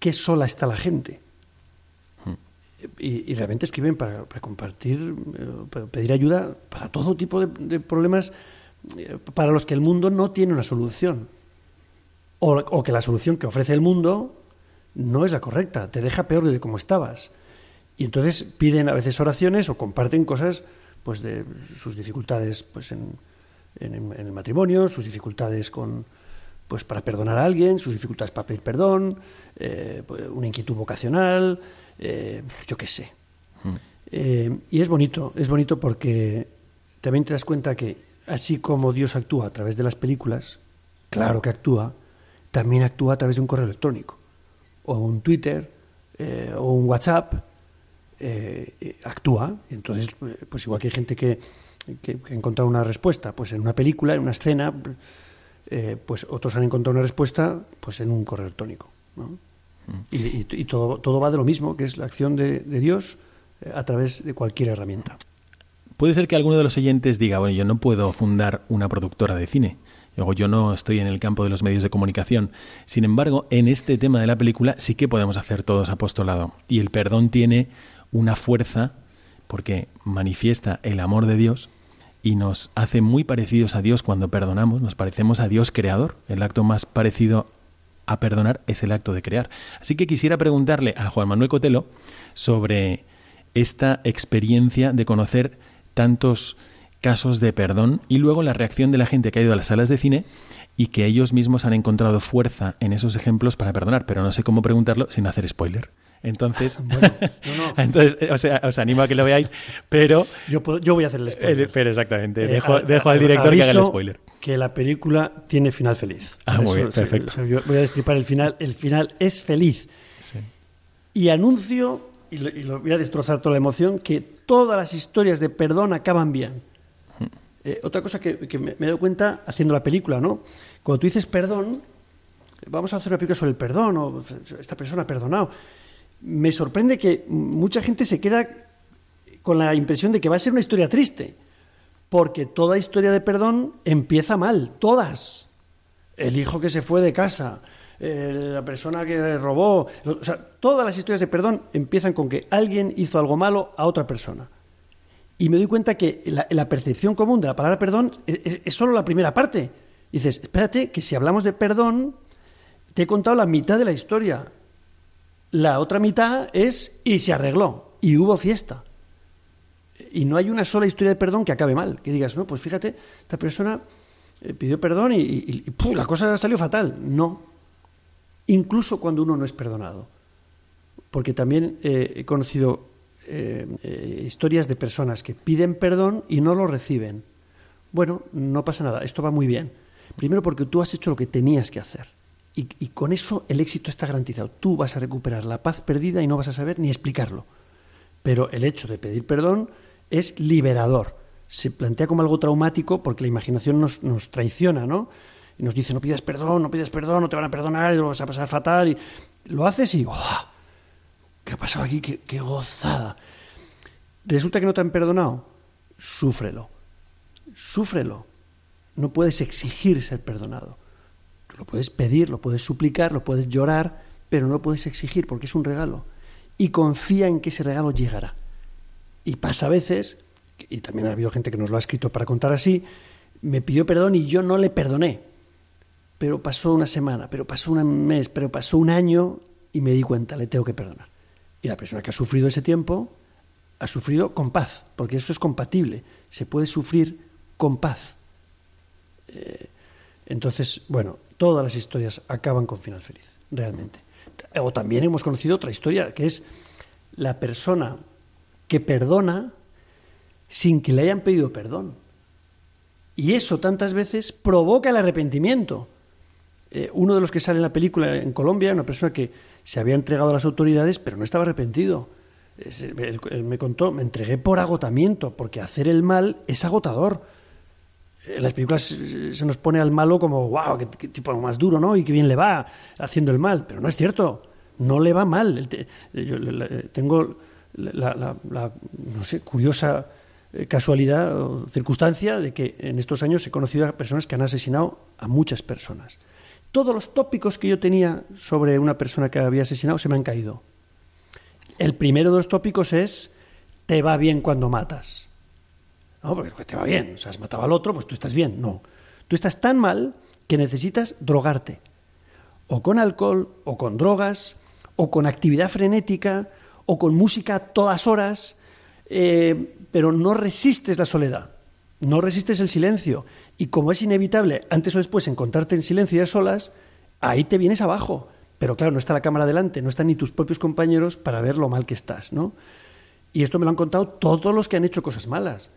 Speaker 2: qué sola está la gente. Y, realmente escriben para, compartir, eh, para pedir ayuda para todo tipo de, problemas eh, para los que el mundo no tiene una solución. O, que la solución que ofrece el mundo no es la correcta, te deja peor de como estabas. Y entonces piden a veces oraciones o comparten cosas pues de sus dificultades pues en el matrimonio, sus dificultades con pues para perdonar a alguien, sus dificultades para pedir perdón, eh, pues, una inquietud vocacional, eh, yo qué sé. Eh, y es bonito, es bonito porque también te das cuenta que así como Dios actúa a través de las películas, claro que actúa, también actúa a través de un correo electrónico, o un Twitter, eh, o un WhatsApp, eh, actúa. Entonces, pues igual que hay gente que, que, que ha encontrado una respuesta pues en una película, en una escena, pues otros han encontrado una respuesta pues en un correo electrónico. ¿no? Y, todo, todo va de lo mismo, que es la acción de, de Dios eh, a través de cualquier herramienta.
Speaker 1: Puede ser que alguno de los oyentes diga, bueno, yo no puedo fundar una productora de cine. Luego, yo no estoy en el campo de los medios de comunicación. Sin embargo, en este tema de la película sí que podemos hacer todos apostolado. Y el perdón tiene una fuerza porque manifiesta el amor de Dios y nos hace muy parecidos a Dios cuando perdonamos, nos parecemos a Dios creador. El acto más parecido a perdonar es el acto de crear. Así que quisiera preguntarle a Juan Manuel Cotelo sobre esta experiencia de conocer tantos casos de perdón y luego la reacción de la gente que ha ido a las salas de cine y que ellos mismos han encontrado fuerza en esos ejemplos para perdonar, pero no sé cómo preguntarlo sin hacer spoiler. Entonces, entonces eh, o sea, os animo a que lo veáis, pero,
Speaker 2: Yo, puedo- yo voy a hacer el spoiler.
Speaker 1: eh, pero exactamente,
Speaker 2: Eh,
Speaker 1: dejo,
Speaker 2: a-
Speaker 1: dejo
Speaker 2: a-
Speaker 1: al director que haga el
Speaker 2: aviso
Speaker 1: spoiler.
Speaker 2: Que la película tiene final feliz.
Speaker 1: Ah, muy bien, perfecto.
Speaker 2: o sea, yo voy a destripar el final. El final es feliz.
Speaker 1: Sí.
Speaker 2: Y anuncio, y lo, y lo voy a destrozar toda la emoción, que todas las historias de perdón acaban bien. Eh, otra cosa que, que me, me he dado cuenta haciendo la película, ¿no? Cuando tú dices perdón, vamos a hacer una película sobre el perdón, o esta persona ha perdonado. Me sorprende que mucha gente se queda con la impresión de que va a ser una historia triste, porque toda historia de perdón empieza mal, todas. El hijo que se fue de casa, eh, la persona que robó, o sea, todas las historias de perdón empiezan con que alguien hizo algo malo a otra persona. Y me doy cuenta que la, percepción común de la palabra perdón es solo la primera parte. dices, espérate, que si hablamos de perdón, te he contado la mitad de la historia. La otra mitad es y se arregló, y hubo fiesta. Y no hay una sola historia de perdón que acabe mal. Que digas, no, pues fíjate, esta persona eh, pidió perdón y, ¡pum! la cosa salió fatal. No. Incluso cuando uno no es perdonado. Porque también eh, he conocido eh, historias de personas que piden perdón y no lo reciben. Bueno, no pasa nada, esto va muy bien. Primero porque tú has hecho lo que tenías que hacer. Y, y con eso el éxito está garantizado. Tú vas a recuperar la paz perdida y no vas a saber ni explicarlo. Pero el hecho de pedir perdón es liberador. Se plantea como algo traumático porque la imaginación nos, nos traiciona, ¿no? Y nos dice, no pidas perdón, no pidas perdón, no te van a perdonar, y lo vas a pasar fatal. Y lo haces y, ¡oh! ¿qué ha pasado aquí? ¡Qué, qué gozada! Resulta que no te han perdonado, súfrelo. súfrelo. No puedes exigir ser perdonado. Lo puedes pedir, lo puedes suplicar, lo puedes llorar, pero no lo puedes exigir porque es un regalo. Y confía en que ese regalo llegará. Y pasa a veces, y también ha habido gente que nos lo ha escrito para contar así, me pidió perdón y yo no le perdoné. Pero pasó una semana, pero pasó un mes, pero pasó un año y me di cuenta, le tengo que perdonar. Y la persona que ha sufrido ese tiempo ha sufrido con paz, porque eso es compatible. Se puede sufrir con paz. Eh, entonces, bueno, todas las historias acaban con final feliz, realmente. O también hemos conocido otra historia, que es la persona que perdona sin que le hayan pedido perdón. Y eso tantas veces provoca el arrepentimiento. Eh, uno de los que sale en la película en Colombia, una persona que se había entregado a las autoridades, pero no estaba arrepentido. Él, me contó, me entregué por agotamiento, porque hacer el mal es agotador. En las películas se nos pone al malo como, wow, qué, tipo más duro, ¿no? Y qué bien le va haciendo el mal. Pero no es cierto, no le va mal. Yo tengo la, no sé, curiosa eh, casualidad o circunstancia de que en estos años he conocido a personas que han asesinado a muchas personas. Todos los tópicos que yo tenía sobre una persona que había asesinado se me han caído. El primero de los tópicos es te va bien cuando matas. No, porque te va bien. O sea, has matado al otro, pues tú estás bien. No. Tú estás tan mal que necesitas drogarte. O con alcohol, o con drogas, o con actividad frenética, o con música a todas horas, eh, pero no resistes la soledad, no resistes el silencio. Y como es inevitable, antes o después, encontrarte en silencio y a solas, ahí te vienes abajo. Pero claro, no está la cámara delante, no están ni tus propios compañeros para ver lo mal que estás, ¿no? Y esto me lo han contado todos los que han hecho cosas malas,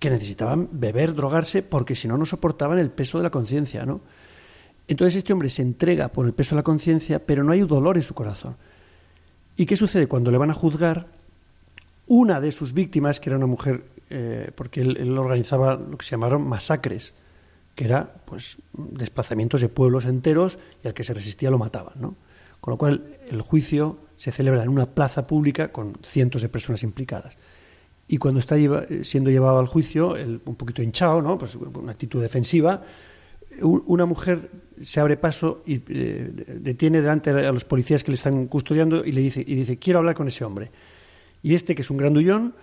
Speaker 2: que necesitaban beber, drogarse, porque si no, no soportaban el peso de la conciencia, ¿no? Entonces este hombre se entrega por el peso de la conciencia, pero no hay dolor en su corazón. ¿Y qué sucede cuando le van a juzgar? Una de sus víctimas, que era una mujer, eh, porque él, organizaba lo que se llamaron masacres, que era pues desplazamientos de pueblos enteros y al que se resistía lo mataban, ¿no? Con lo cual el juicio se celebra en una plaza pública con cientos de personas implicadas. Y cuando está siendo llevado al juicio, un poquito hinchado, ¿no? pues una actitud defensiva, una mujer se abre paso y eh, detiene delante a los policías que le están custodiando y le dice, y dice, quiero hablar con ese hombre. Y este, que es un grandullón,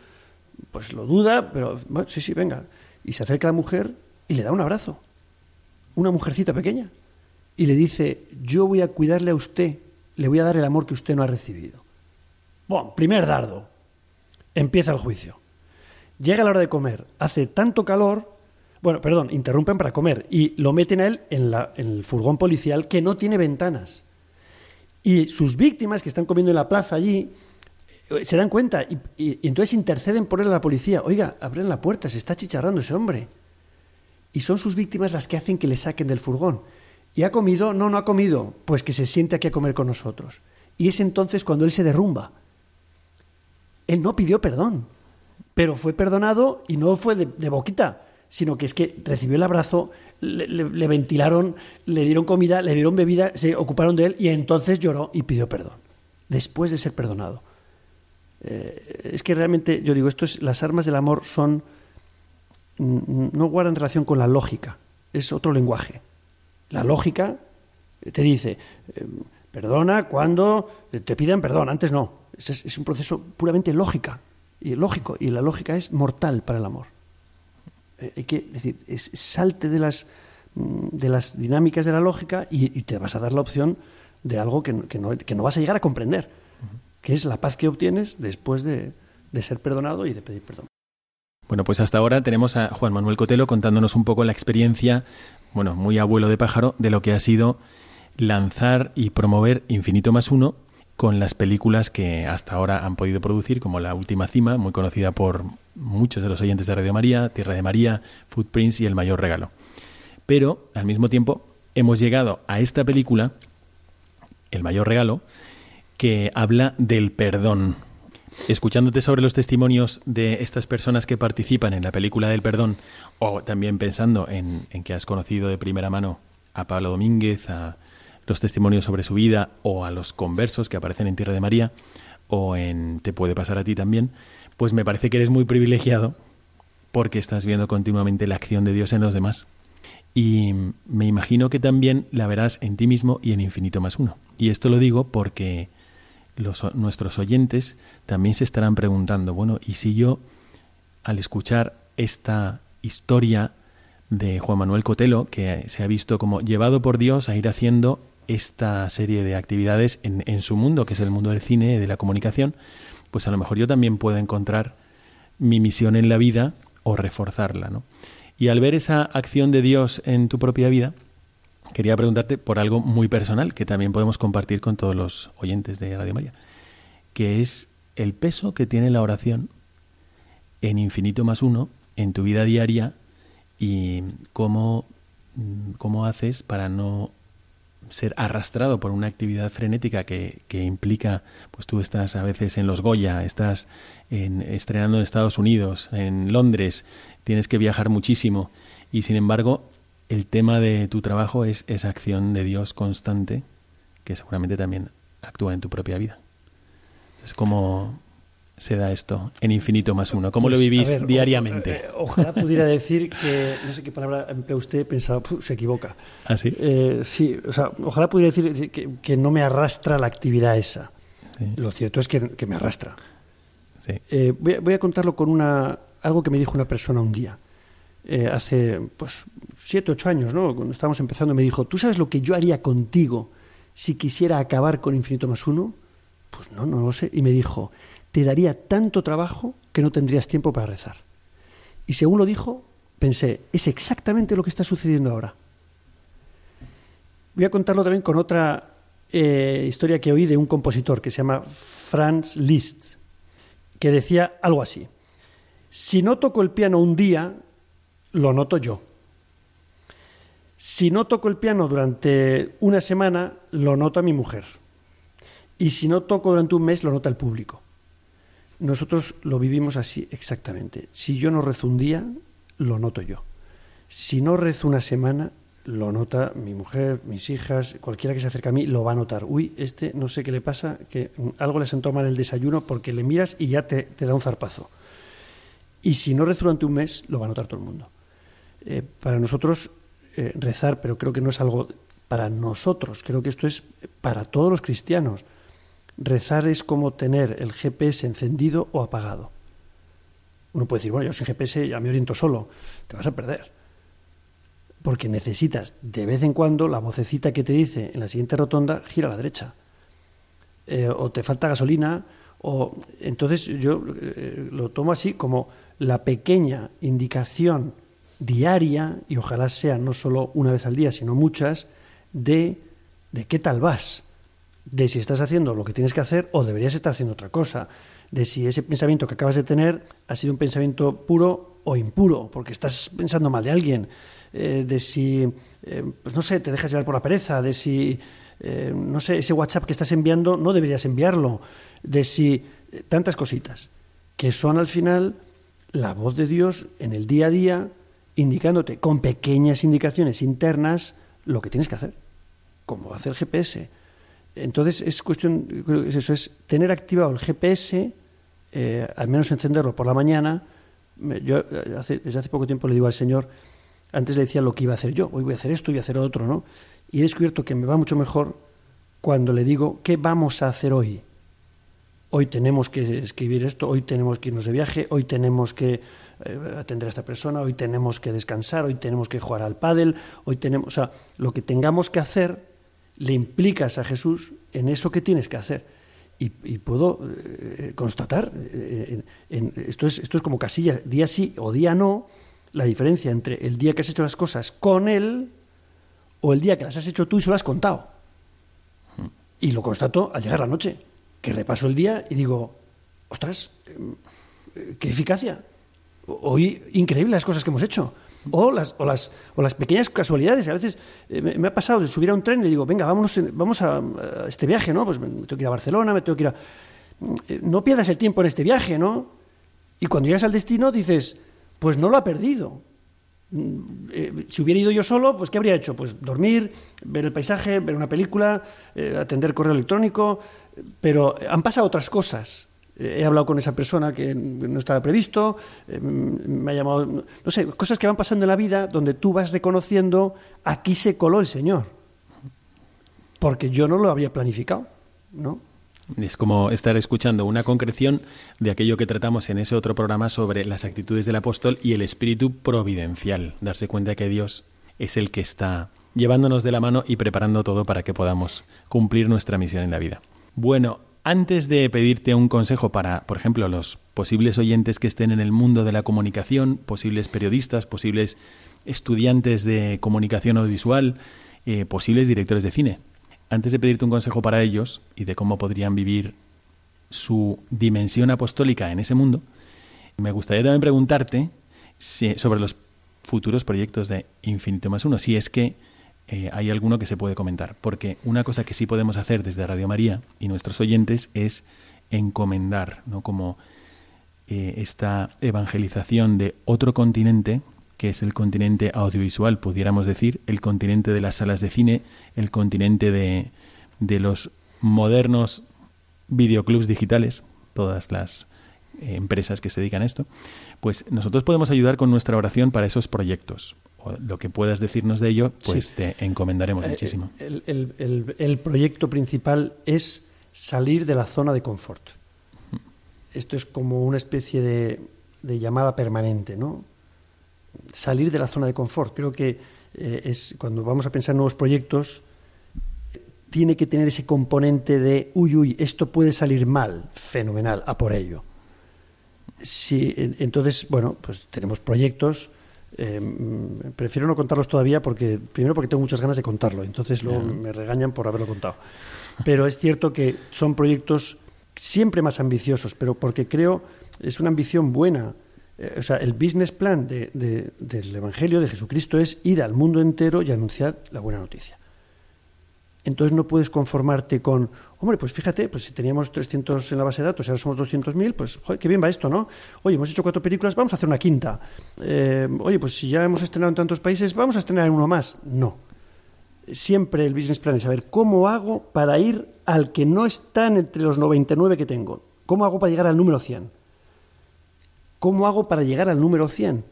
Speaker 2: pues lo duda, pero sí, sí, venga. Y se acerca a la mujer y le da un abrazo. Una mujercita pequeña. Y le dice, yo voy a cuidarle a usted, le voy a dar el amor que usted no ha recibido. Bueno, primer dardo. Empieza el juicio. Llega la hora de comer. Hace tanto calor bueno, perdón, interrumpen para comer y lo meten a él en, el furgón policial que no tiene ventanas. Y sus víctimas que están comiendo en la plaza allí eh, se dan cuenta y, entonces interceden por él a la policía. Oiga, abren la puerta, se está chicharrando ese hombre. Y son sus víctimas las que hacen que le saquen del furgón. ¿Y ha comido? No, no ha comido. Pues que se siente aquí a comer con nosotros. Y es entonces cuando él se derrumba. Él no pidió perdón, pero fue perdonado y no fue de boquita sino que es que recibió el abrazo, le, ventilaron, le dieron comida, le dieron bebida, se ocuparon de él y entonces lloró y pidió perdón, después de ser perdonado. Eh, es que realmente, yo digo, esto es, las armas del amor son, no guardan relación con la lógica, es otro lenguaje. La lógica te dice, eh, perdona cuando te pidan perdón, antes no. Es, es un proceso puramente lógica, y lógico, y la lógica es mortal para el amor. Eh, hay que decir, salte de las, mm, de las dinámicas de la lógica y, te vas a dar la opción de algo que, no, vas a llegar a comprender, que es la paz que obtienes después de, ser perdonado y de pedir perdón.
Speaker 1: Bueno, pues hasta ahora tenemos a Juan Manuel Cotelo contándonos un poco la experiencia, bueno, muy abuelo de pájaro, de lo que ha sido lanzar y promover Infinito más uno con las películas que hasta ahora han podido producir, como La Última Cima, muy conocida por muchos de los oyentes de Radio María, Tierra de María, Footprints y El Mayor Regalo. Pero, al mismo tiempo, hemos llegado a esta película, El Mayor Regalo, que habla del perdón. Escuchándote sobre los testimonios de estas personas que participan en la película del perdón, o también pensando en, en que has conocido de primera mano a Pablo Domínguez, a los testimonios sobre su vida o a los conversos que aparecen en Tierra de María o en Te puede pasar a ti también, pues me parece que eres muy privilegiado porque estás viendo continuamente la acción de Dios en los demás. Y me imagino que también la verás en ti mismo y en infinito más uno. Y esto lo digo porque los, nuestros oyentes también se estarán preguntando, bueno, ¿y si yo, al escuchar esta historia de Juan Manuel Cotelo, que se ha visto como llevado por Dios a ir haciendo esta serie de actividades en, en su mundo, que es el mundo del cine de la comunicación, pues a lo mejor yo también puedo encontrar mi misión en la vida o reforzarla, ¿no? Y al ver esa acción de Dios en tu propia vida, quería preguntarte por algo muy personal que también podemos compartir con todos los oyentes de Radio María, que es el peso que tiene la oración en infinito más uno en tu vida diaria y cómo, cómo haces para no ser arrastrado por una actividad frenética que, que, implica, pues tú estás a veces en los Goya, estás en, estrenando en Estados Unidos, en Londres, tienes que viajar muchísimo y sin embargo el tema de tu trabajo es esa acción de Dios constante que seguramente también actúa en tu propia vida. Es como se da esto en infinito más uno? ¿Cómo
Speaker 2: Pues,
Speaker 1: lo vivís
Speaker 2: ver, o-
Speaker 1: diariamente?
Speaker 2: eh, ojalá pudiera decir que, no sé qué palabra emplea usted, "Puh, se equivoca.
Speaker 1: ¿Ah, sí?
Speaker 2: Eh, sí, o sea, ojalá pudiera decir que, que no me arrastra la actividad esa.
Speaker 1: Sí,
Speaker 2: Lo cierto es que, que me arrastra.
Speaker 1: sí.
Speaker 2: Eh, voy, a, voy a contarlo con una, algo que me dijo una persona un día. Eh, hace pues siete, ocho años, ¿no? Cuando estábamos empezando, me dijo, ¿tú sabes lo que yo haría contigo si quisiera acabar con infinito más uno? Pues no, no lo sé. Y me dijo, te daría tanto trabajo que no tendrías tiempo para rezar. Y según lo dijo, pensé, es exactamente lo que está sucediendo ahora. Voy a contarlo también con otra eh, historia que oí de un compositor que se llama Franz Liszt, que decía algo así. Si no toco el piano un día, lo noto yo. Si no toco el piano durante una semana, lo nota mi mujer. Y si no toco durante un mes, lo nota el público. Nosotros lo vivimos así exactamente. Si yo no rezo un día, lo noto yo. Si no rezo una semana, lo nota mi mujer, mis hijas, cualquiera que se acerque a mí lo va a notar. Uy, este no sé qué le pasa, que algo le sentó mal el desayuno porque le miras y ya te, te da un zarpazo. Y si no rezo durante un mes, lo va a notar todo el mundo. Eh, para nosotros, eh, rezar, pero creo que no es algo para nosotros, creo que esto es para todos los cristianos. Rezar es como tener el GPS encendido o apagado. Uno puede decir, bueno, yo sin GPS ya me oriento solo, te vas a perder. Porque necesitas de vez en cuando la vocecita que te dice en la siguiente rotonda, gira a la derecha. Eh, o te falta gasolina, o entonces yo eh, lo tomo así como la pequeña indicación diaria, y ojalá sea no solo una vez al día, sino muchas, de, de qué tal vas, de si estás haciendo lo que tienes que hacer o deberías estar haciendo otra cosa, de si ese pensamiento que acabas de tener ha sido un pensamiento puro o impuro, porque estás pensando mal de alguien, eh, de si, eh, pues no sé, te dejas llevar por la pereza, de si, eh, no sé, ese WhatsApp que estás enviando no deberías enviarlo, de si, tantas cositas, que son al final la voz de Dios en el día a día, indicándote con pequeñas indicaciones internas lo que tienes que hacer, como hace el GPS. Entonces es cuestión, es eso, es tener activado el GPS, eh, al menos encenderlo por la mañana. Yo eh, hace, desde hace poco tiempo le digo al Señor, antes le decía lo que iba a hacer yo, hoy voy a hacer esto, voy a hacer otro, ¿no? Y he descubierto que me va mucho mejor cuando le digo, ¿qué vamos a hacer hoy? Hoy tenemos que escribir esto, hoy tenemos que irnos de viaje, hoy tenemos que eh, atender a esta persona, hoy tenemos que descansar, hoy tenemos que jugar al pádel, hoy tenemos, o sea, lo que tengamos que hacer le implicas a Jesús en eso que tienes que hacer. Y, puedo eh, constatar, eh, en- esto, es, esto es como casilla, día sí o día no, la diferencia entre el día que has hecho las cosas con Él o el día que las has hecho tú y se lo has contado. Y lo constato al llegar la noche, que repaso el día y digo, ostras, eh, qué eficacia. Hoy increíble las cosas que hemos hecho. O las, o las, o las pequeñas casualidades. A veces eh, me, ha pasado de subir a un tren y le digo, venga, vámonos, vamos a, este viaje, ¿no? Pues me, tengo que ir a Barcelona, me tengo que ir a... Eh, No pierdas el tiempo en este viaje, ¿no? Y cuando llegas al destino dices, pues no lo ha perdido. Mm, eh, si hubiera ido yo solo, pues ¿qué habría hecho? Pues dormir, ver el paisaje, ver una película, atender correo electrónico, pero han pasado otras cosas he hablado con esa persona que no estaba previsto, eh, me ha llamado, no sé, cosas que van pasando en la vida donde tú vas reconociendo, aquí se coló el Señor, porque yo no lo había planificado, ¿no?
Speaker 1: Es como estar escuchando una concreción de aquello que tratamos en ese otro programa sobre las actitudes del apóstol y el espíritu providencial, darse cuenta que Dios es el que está llevándonos de la mano y preparando todo para que podamos cumplir nuestra misión en la vida. Bueno, antes de pedirte un consejo para, por ejemplo, los posibles oyentes que estén en el mundo de la comunicación, posibles periodistas, posibles estudiantes de comunicación audiovisual, eh, posibles directores de cine, antes de pedirte un consejo para ellos y de cómo podrían vivir su dimensión apostólica en ese mundo, me gustaría también preguntarte sobre los futuros proyectos de Infinito más Uno, si es que eh, hay alguno que se puede comentar. Porque una cosa que sí podemos hacer desde Radio María y nuestros oyentes es encomendar, ¿no? Como eh, esta evangelización de otro continente, que es el continente audiovisual, pudiéramos decir, el continente de las salas de cine, el continente de, de los modernos videoclubs digitales, todas las eh, empresas que se dedican a esto, pues nosotros podemos ayudar con nuestra oración para esos proyectos lo que puedas decirnos de ello, pues te encomendaremos eh, muchísimo.
Speaker 2: El, proyecto principal es salir de la zona de confort. Esto es como una especie de, llamada permanente, ¿no? Salir de la zona de confort. Creo que eh, es cuando vamos a pensar en nuevos proyectos, tiene que tener ese componente de, uy, uy, esto puede salir mal, fenomenal, a por ello. Sí, entonces, bueno, pues tenemos proyectos eh, prefiero no contarlos todavía porque primero porque tengo muchas ganas de contarlo, entonces luego me regañan por haberlo contado. Pero es cierto que son proyectos siempre más ambiciosos, pero porque creo es una ambición buena. Eh, o sea, el business plan del Evangelio de Jesucristo es ir al mundo entero y anunciar la buena noticia. Entonces no puedes conformarte con, hombre, pues fíjate, pues si teníamos 300 en la base de datos y ahora somos 200.000, pues joder, qué bien va esto, ¿no? Oye, hemos hecho cuatro películas, vamos a hacer una quinta. Eh, oye, pues si ya hemos estrenado en tantos países, vamos a estrenar uno más. No. Siempre el business plan es saber cómo hago para ir al que no está entre los 99 que tengo. ¿Cómo hago para llegar al número 100? ¿Cómo hago para llegar al número 100?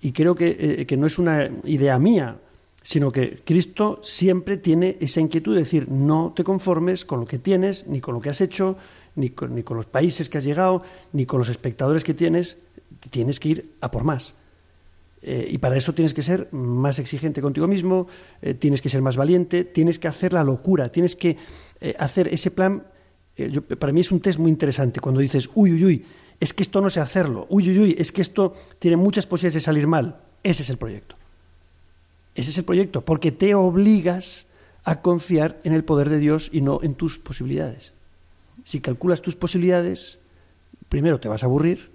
Speaker 2: Y creo que, eh, que no es una idea mía, sino que Cristo siempre tiene esa inquietud de decir, no te conformes con lo que tienes, ni con lo que has hecho, ni con, ni con los países que has llegado, ni con los espectadores que tienes, tienes que ir a por más. Eh, y para eso tienes que ser más exigente contigo mismo, eh, tienes que ser más valiente, tienes que hacer la locura, tienes que eh, hacer ese plan. para mí es un test muy interesante cuando dices, uy, uy, uy, es que esto no sé hacerlo, uy, uy, uy, es que esto tiene muchas posibilidades de salir mal. Ese es el proyecto. Ese es el proyecto, porque te obligas a confiar en el poder de Dios y no en tus posibilidades. Si calculas tus posibilidades, primero te vas a aburrir,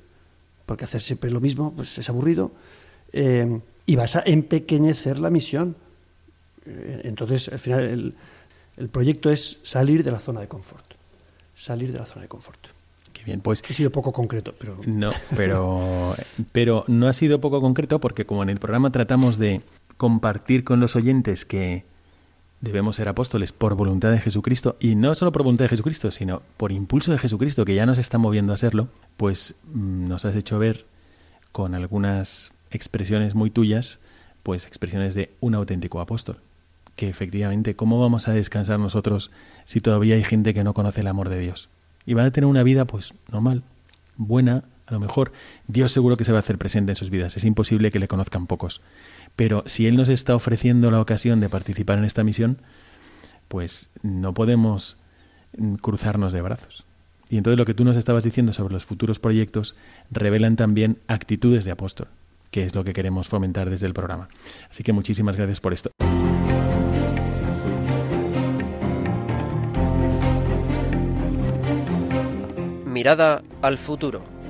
Speaker 2: porque hacer siempre lo mismo pues es aburrido, eh, y vas a empequeñecer la misión. Eh, entonces, al final, el, el, proyecto es salir de la zona de confort. Salir de la zona de confort.
Speaker 1: Qué bien, pues.
Speaker 2: He sido poco concreto, pero.
Speaker 1: No, pero, pero no ha sido poco concreto porque, como en el programa tratamos de compartir con los oyentes que debemos ser apóstoles por voluntad de Jesucristo, y no solo por voluntad de Jesucristo, sino por impulso de Jesucristo, que ya nos está moviendo a serlo, pues mm, nos has hecho ver con algunas expresiones muy tuyas, pues expresiones de un auténtico apóstol. Que efectivamente, ¿cómo vamos a descansar nosotros si todavía hay gente que no conoce el amor de Dios? Y van a tener una vida, pues, normal, buena, a lo mejor Dios seguro que se va a hacer presente en sus vidas. Es imposible que le conozcan pocos. Pero si Él nos está ofreciendo la ocasión de participar en esta misión, pues no podemos mm, cruzarnos de brazos. Y entonces lo que tú nos estabas diciendo sobre los futuros proyectos revelan también actitudes de apóstol, que es lo que queremos fomentar desde el programa. Así que muchísimas gracias por esto.
Speaker 3: Mirada al futuro.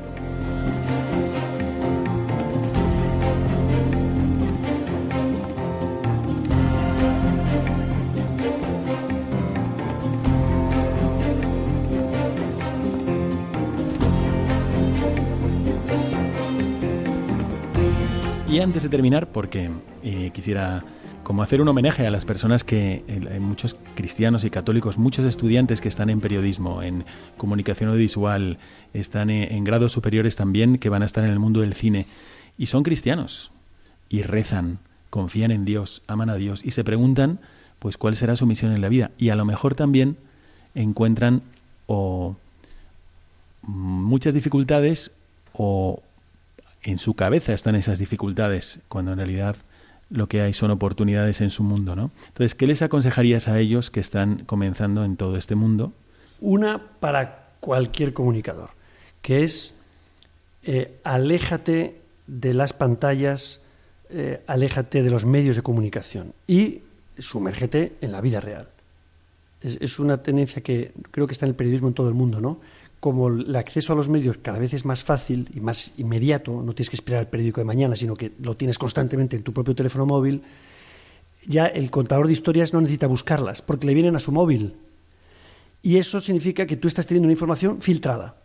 Speaker 1: Y antes de terminar, porque eh, quisiera como hacer un homenaje a las personas que, eh, muchos cristianos y católicos, muchos estudiantes que están en periodismo, en comunicación audiovisual, están en, en grados superiores también, que van a estar en el mundo del cine, y son cristianos, y rezan, confían en Dios, aman a Dios, y se preguntan, pues, cuál será su misión en la vida, y a lo mejor también encuentran o muchas dificultades o en su cabeza están esas dificultades, cuando en realidad lo que hay son oportunidades en su mundo, ¿no? Entonces, ¿qué les aconsejarías a ellos que están comenzando en todo este mundo?
Speaker 2: Una para cualquier comunicador, que es eh, aléjate de las pantallas, eh, aléjate de los medios de comunicación y sumérgete en la vida real. Es, es una tendencia que creo que está en el periodismo en todo el mundo, ¿no? Como el acceso a los medios cada vez es más fácil y más inmediato, no tienes que esperar el periódico de mañana, sino que lo tienes constantemente en tu propio teléfono móvil, ya el contador de historias no necesita buscarlas, porque le vienen a su móvil. Y eso significa que tú estás teniendo una información filtrada.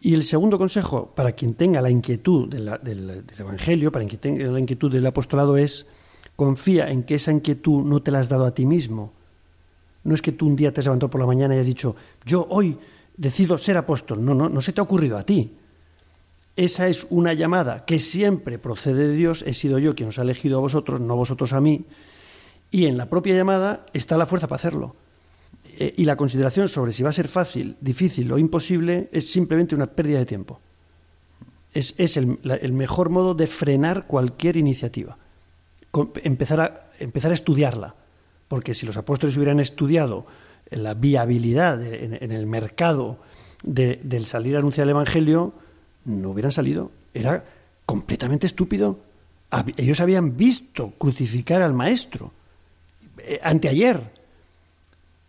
Speaker 2: Y el segundo consejo para quien tenga la inquietud del, del, Evangelio, para quien tenga la inquietud del apostolado, es confía en que esa inquietud no te la has dado a ti mismo. No es que tú un día te has levantado por la mañana y has dicho, yo hoy decido ser apóstol. No, no, no se te ha ocurrido a ti. Esa es una llamada que siempre procede de Dios. He sido yo quien os ha elegido a vosotros, no vosotros a mí. Y en la propia llamada está la fuerza para hacerlo. Eh, y la consideración sobre si va a ser fácil, difícil o imposible es simplemente una pérdida de tiempo. Es, el, mejor modo de frenar cualquier iniciativa. Empezar, a, empezar a estudiarla. Porque si los apóstoles hubieran estudiado la viabilidad en, el mercado de, del salir a anunciar el Evangelio, no hubieran salido. Era completamente estúpido. Ellos habían visto crucificar al Maestro eh, anteayer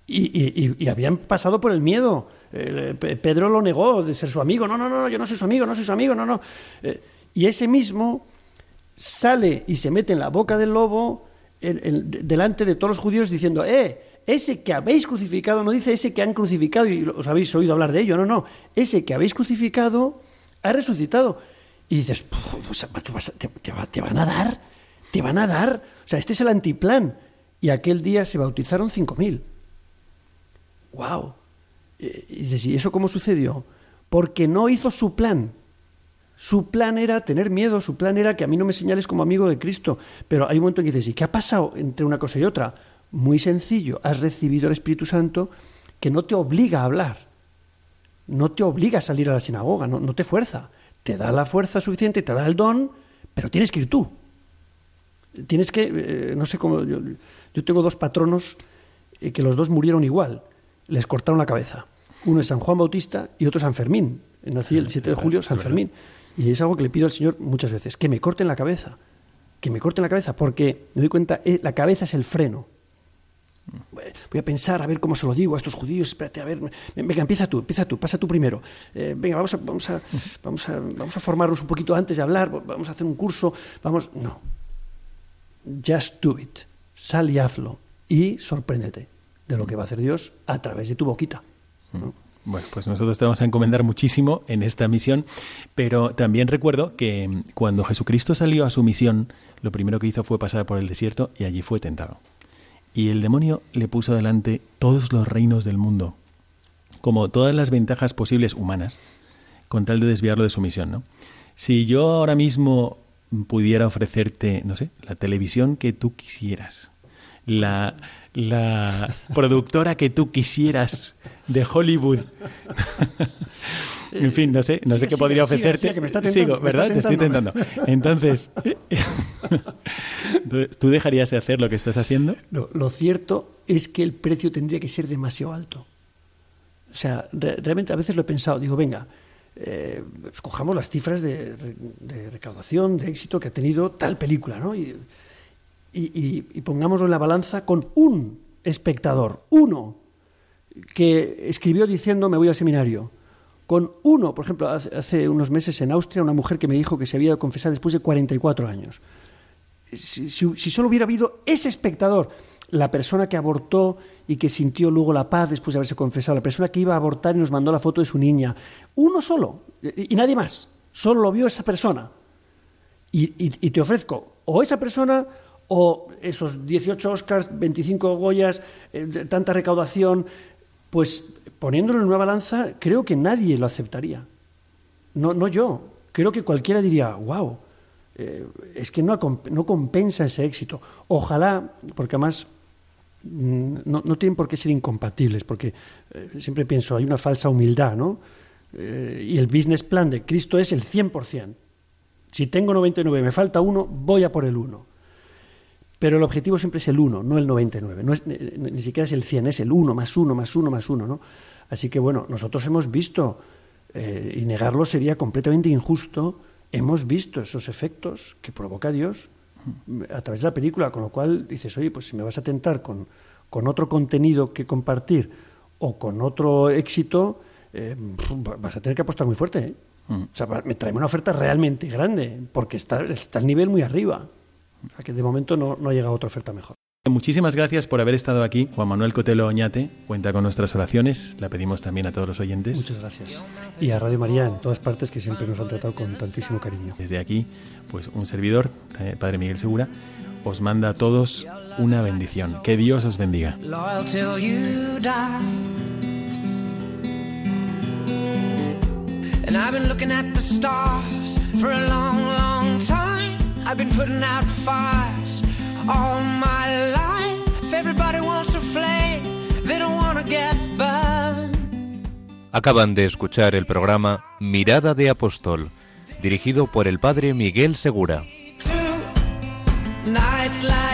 Speaker 2: y, y, habían pasado por el miedo. Eh, Pedro lo negó de ser su amigo. No, no, no, yo no soy su amigo, no soy su amigo, no, no. Eh, y ese mismo sale y se mete en la boca del lobo delante de todos los judíos diciendo, eh, ese que habéis crucificado, no dice ese que han crucificado y os habéis oído hablar de ello, no, no, ese que habéis crucificado ha resucitado. Y dices, te, te, te, van a dar, te van a dar, o sea, este es el antiplan. Y aquel día se bautizaron 5.000. ¡Wow! Y dices, ¿y eso cómo sucedió? Porque no hizo su plan. Su plan era tener miedo, su plan era que a mí no me señales como amigo de Cristo. Pero hay un momento en que dices, ¿y qué ha pasado entre una cosa y otra? Muy sencillo, has recibido el Espíritu Santo que no te obliga a hablar, no te obliga a salir a la sinagoga, no, no te fuerza, te da la fuerza suficiente, te da el don, pero tienes que ir tú. Tienes que, eh, no sé cómo, yo, yo, tengo dos patronos eh, que los dos murieron igual, les cortaron la cabeza. Uno es San Juan Bautista y otro San Fermín. Nací el 7 de julio, San Fermín. Y es algo que le pido al Señor muchas veces, que me corten la cabeza, que me corten la cabeza, porque me doy cuenta, eh, la cabeza es el freno Voy a pensar, a ver cómo se lo digo a estos judíos. Espérate, a ver. Venga, empieza tú, empieza tú, pasa tú primero. Eh, venga, vamos a, vamos, a, vamos, a, vamos a formarnos un poquito antes de hablar. Vamos a hacer un curso. Vamos. No. Just do it. Sal y hazlo. Y sorpréndete de lo que va a hacer Dios a través de tu boquita. ¿no?
Speaker 1: Bueno, pues nosotros te vamos a encomendar muchísimo en esta misión, pero también recuerdo que cuando Jesucristo salió a su misión, lo primero que hizo fue pasar por el desierto y allí fue tentado. Y el demonio le puso delante todos los reinos del mundo, como todas las ventajas posibles humanas, con tal de desviarlo de su misión, ¿no? Si yo ahora mismo pudiera ofrecerte, no sé, la televisión que tú quisieras, la, la productora que tú quisieras de Hollywood. en fin, no sé, no sé qué podría ofrecerte.
Speaker 2: Siga, que me está tentando,
Speaker 1: Sigo, ¿verdad? Te estoy tentando. Entonces, ¿tú dejarías de hacer lo que estás haciendo?
Speaker 2: No, lo cierto es que el precio tendría que ser demasiado alto. O sea, re realmente a veces lo he pensado, digo, venga, eh, escojamos las cifras de, de, recaudación, de éxito que ha tenido tal película, ¿no? Y, y pongámoslo en la balanza con un espectador, uno, que escribió diciendo me voy al seminario, con uno, por ejemplo, hace, unos meses en Austria, una mujer que me dijo que se había confesado después de 44 años. Si, si, si, solo hubiera habido ese espectador, la persona que abortó y que sintió luego la paz después de haberse confesado, la persona que iba a abortar y nos mandó la foto de su niña, uno solo, y, nadie más, solo lo vio esa persona. Y te ofrezco o esa persona o esos 18 Oscars, 25 Goyas, eh, tanta recaudación, pues poniéndolo en una balanza, creo que nadie lo aceptaría. No, no yo. Creo que cualquiera diría, wow, es que no, no compensa ese éxito. Ojalá, porque además mm, no, no, tienen por qué ser incompatibles, porque eh, siempre pienso, hay una falsa humildad, ¿no? Eh, y el business plan de Cristo es el 100%. Si tengo 99, me falta uno, voy a por el uno. Pero el objetivo siempre es el 1, no el 99. No es, ni siquiera es el 100, es el 1 más 1 más 1 más 1. ¿no? Así que bueno, nosotros hemos visto, eh, y negarlo sería completamente injusto, hemos visto esos efectos que provoca Dios a través de la película, con lo cual dices, oye, pues si me vas a tentar con, con otro contenido que compartir o con otro éxito, eh, vas a tener que apostar muy fuerte. ¿eh? Mm. O sea, me trae una oferta realmente grande, porque está, está el nivel muy arriba. Que de momento no, no ha llegado otra oferta mejor.
Speaker 1: Muchísimas gracias por haber estado aquí. Juan Manuel Cotelo Oñate cuenta con nuestras oraciones. La pedimos también a todos los oyentes.
Speaker 2: Muchas gracias. Y a Radio María en todas partes que siempre nos han tratado con tantísimo cariño.
Speaker 1: Desde aquí, pues un servidor, eh, Padre Miguel Segura, os manda a todos una bendición. Que Dios os bendiga. And I've been looking at the stars for a long, long time. I've been putting out fires all my life. Everybody wants a flame, they don't wanna get burned. Acaban de escuchar el programa Mirada de Apóstol, dirigido por el padre Miguel Segura. Nights like